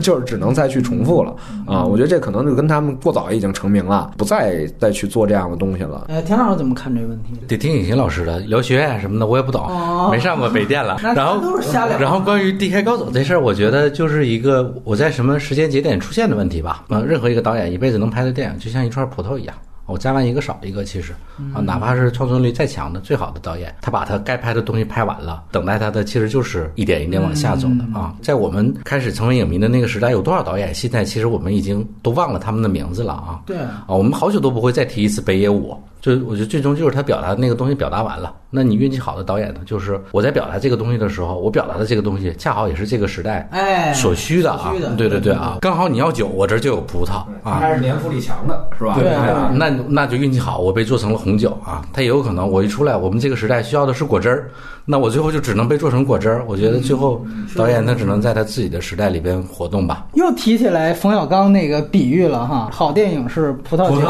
Speaker 2: 就是只能再去重复了啊。我觉得这可能就跟他们过早已经成名了，不再再去做这样的东西了。
Speaker 3: 呃，田老师怎么看这个问题？
Speaker 1: 得听尹欣老师的，聊学什么的我也不懂，没上过北电了。然后
Speaker 3: 都是瞎聊
Speaker 1: 然后关于低开高走这事儿，我觉得就是一个我在什么时间节点出现的问题吧。呃，任何一个导演一辈子能拍的电影，就像一串葡萄一样。我加完一个少一个，其实啊，哪怕是创作力再强的最好的导演，他把他该拍的东西拍完了，等待他的其实就是一点一点往下走的啊。在我们开始成为影迷的那个时代，有多少导演现在其实我们已经都忘了他们的名字了啊。
Speaker 3: 对
Speaker 1: 啊，我们好久都不会再提一次北野武。就我觉得最终就是他表达的那个东西表达完了，那你运气好的导演呢，就是我在表达这个东西的时候，我表达的这个东西恰好也是这个时代
Speaker 3: 哎
Speaker 1: 所需的啊
Speaker 3: 所需的，
Speaker 1: 对对对啊，刚好你要酒，我这儿就有葡萄啊，
Speaker 2: 是年富力强的，是吧
Speaker 3: 对
Speaker 1: 啊，那那就运气好，我被做成了红酒啊。它也有可能，我一出来，我们这个时代需要的是果汁儿，那我最后就只能被做成果汁儿。我觉得最后导演他只能在他自己的时代里边活动吧。
Speaker 3: 又提起来冯小刚那个比喻了哈，好电影是葡萄酒，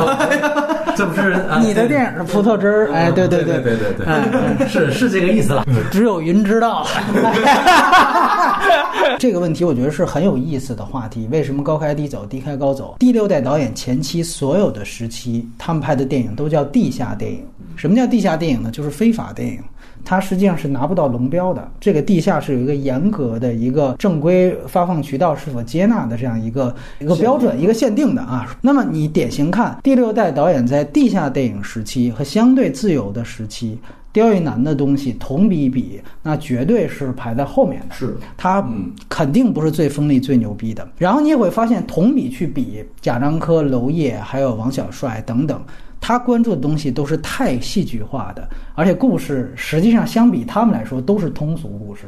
Speaker 1: 这不是
Speaker 3: 你的电影是葡萄汁儿，哎，对对对
Speaker 1: 对对对
Speaker 3: 哎
Speaker 1: 是是这个意思了。
Speaker 3: 只有云知道了。这个问题我觉得是很有意思的话题。为什么高开低走，低开高走？第六代导演前期所有的时期，他们拍的电影都叫地下电影。什么叫地下电影呢？就是非法电影。它实际上是拿不到龙标的。这个地下是有一个严格的一个正规发放渠道是否接纳的这样一个一个标准、一个限定的啊。那么你典型看第六代导演在地下电影时期和相对自由的时期，刁亦男的东西同比比，那绝对是排在后面的。
Speaker 2: 是
Speaker 3: 他肯定不是最锋利、最牛逼的。然后你也会发现，同比去比贾樟柯、娄烨还有王小帅等等，他关注的东西都是太戏剧化的，而且故事实际上相比他们来说都是通俗故事。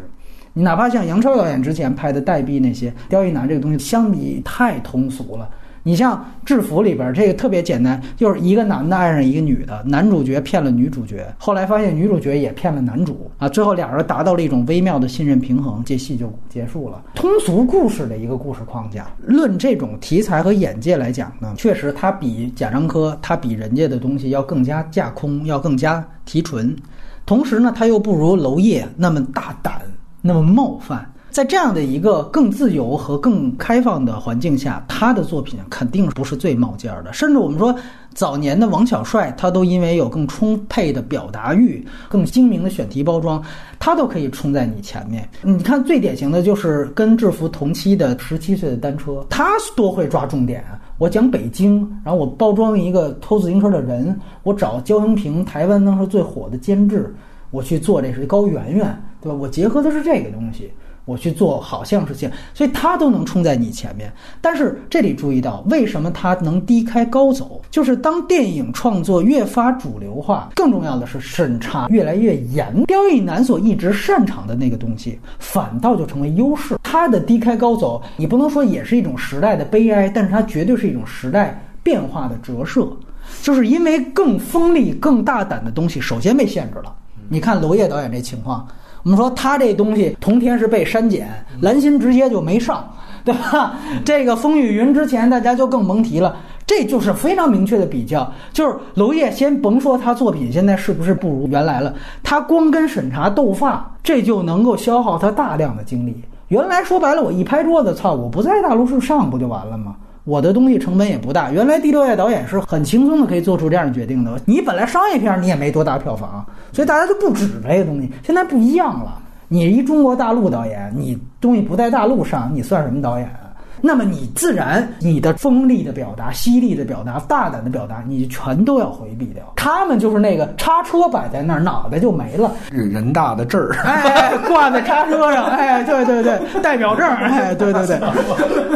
Speaker 3: 你哪怕像杨超导演之前拍的《代币》那些，刁亦男这个东西相比太通俗了。你像《制服》里边这个特别简单，就是一个男的爱上一个女的，男主角骗了女主角，后来发现女主角也骗了男主啊，最后俩人达到了一种微妙的信任平衡，这戏就结束了。通俗故事的一个故事框架，论这种题材和眼界来讲呢，确实它比贾樟柯，它比人家的东西要更加架空，要更加提纯，同时呢，它又不如娄烨那么大胆，那么冒犯。在这样的一个更自由和更开放的环境下，他的作品肯定不是最冒尖儿的。甚至我们说，早年的王小帅，他都因为有更充沛的表达欲、更精明的选题包装，他都可以冲在你前面。你看，最典型的就是跟制服同期的十七岁的单车，他多会抓重点啊！我讲北京，然后我包装一个偷自行车的人，我找焦雄平，台湾当时最火的监制，我去做这是高圆圆，对吧？我结合的是这个东西。我去做好像是这样，所以他都能冲在你前面。但是这里注意到，为什么他能低开高走？就是当电影创作越发主流化，更重要的是审查越来越严。刁亦男所一直擅长的那个东西，反倒就成为优势。他的低开高走，你不能说也是一种时代的悲哀，但是它绝对是一种时代变化的折射。就是因为更锋利、更大胆的东西，首先被限制了。你看娄烨导演这情况。我们说他这东西，同天是被删减，蓝心直接就没上，对吧？这个风雨云之前大家就更甭提了，这就是非常明确的比较。就是娄烨先甭说他作品现在是不是不如原来了，他光跟审查斗法，这就能够消耗他大量的精力。原来说白了，我一拍桌子，操，我不在大陆市上不就完了吗？我的东西成本也不大，原来第六代导演是很轻松的可以做出这样的决定的。你本来商业片你也没多大票房，所以大家都不指这个东西。现在不一样了，你一中国大陆导演，你东西不在大陆上，你算什么导演啊？那么你自然你的锋利的表达、犀利的表达、大胆的表达，你全都要回避掉。他们就是那个叉车摆在那儿，脑袋就没了。
Speaker 4: 人大的证儿，
Speaker 3: 哎，挂在叉车上，哎，对对对，代表证，哎，对对对。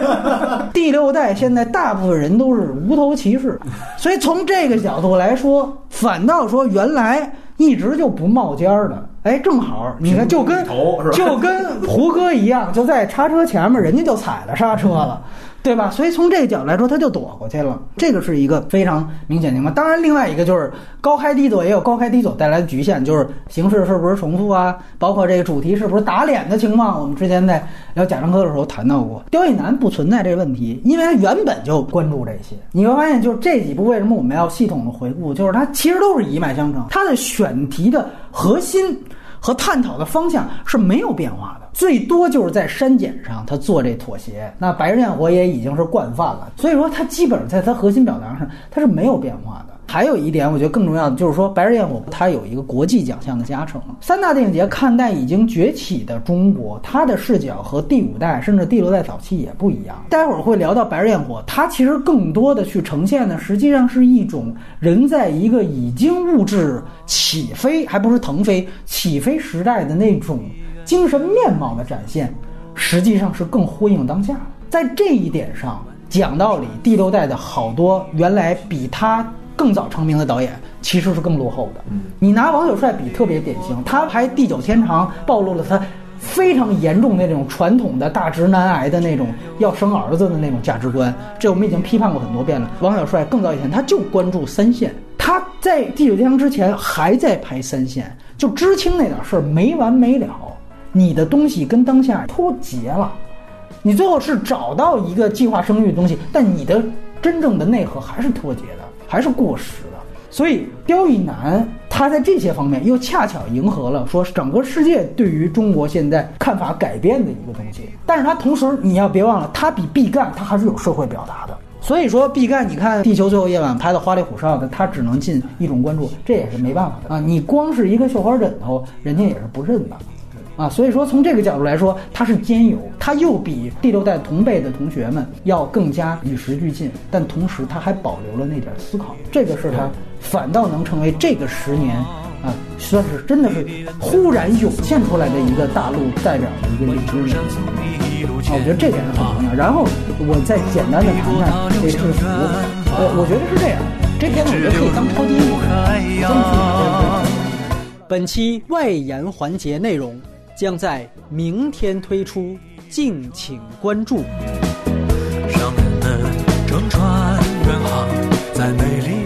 Speaker 3: 第六代现在大部分人都是无头骑士，所以从这个角度来说，反倒说原来一直就不冒尖儿的，哎，正好你看就跟就跟胡歌一样，就在叉车前面，人家就踩了刹车了。对吧？所以从这个角度来说，他就躲过去了，这个是一个非常明显的情况。当然，另外一个就是高开低走也有高开低走带来的局限，就是形式是不是重复啊，包括这个主题是不是打脸的情况。我们之前在聊贾樟柯的时候谈到过，刁亦男不存在这问题，因为他原本就关注这些。你会发现，就是这几部为什么我们要系统的回顾，就是它其实都是一脉相承，它的选题的核心。和探讨的方向是没有变化的，最多就是在删减上他做这妥协。那《白日焰火》也已经是惯犯了，所以说他基本上在他核心表达上他是没有变化的。还有一点，我觉得更重要的就是说，《白日焰火》它有一个国际奖项的加成。三大电影节看待已经崛起的中国，它的视角和第五代甚至第六代早期也不一样。待会儿会聊到《白日焰火》，它其实更多的去呈现的，实际上是一种人在一个已经物质起飞，还不是腾飞，起飞时代的那种精神面貌的展现，实际上是更呼应当下的。在这一点上，讲道理，第六代的好多原来比他。更早成名的导演其实是更落后的。你拿王小帅比，特别典型。他拍《地久天长》，暴露了他非常严重的那种传统的大直男癌的那种要生儿子的那种价值观。这我们已经批判过很多遍了。王小帅更早以前他就关注三线，他在《地久天长》之前还在拍三线，就知青那点事儿没完没了。你的东西跟当下脱节了，你最后是找到一个计划生育的东西，但你的真正的内核还是脱节的。还是过时的，所以刁亦男他在这些方面又恰巧迎合了说整个世界对于中国现在看法改变的一个东西。但是他同时你要别忘了，他比毕赣他还是有社会表达的。所以说毕赣，你看《地球最后夜晚》拍的花里胡哨的，他只能进一种关注，这也是没办法的啊。你光是一个绣花枕头，人家也是不认的。啊，所以说从这个角度来说，它是兼有，它又比第六代同辈的同学们要更加与时俱进，但同时它还保留了那点思考，这个是它反倒能成为这个十年啊，算是真的是忽然涌现出来的一个大陆代表的一个领军人物啊，我觉得这点是很重要。然后我再简单的谈谈这制服，呃，我觉得是这样，这片子我觉得可以当超级英雄。
Speaker 5: 本期外延环节内容。将在明天推出，敬请关注。
Speaker 6: 商人们乘船远航，在美丽。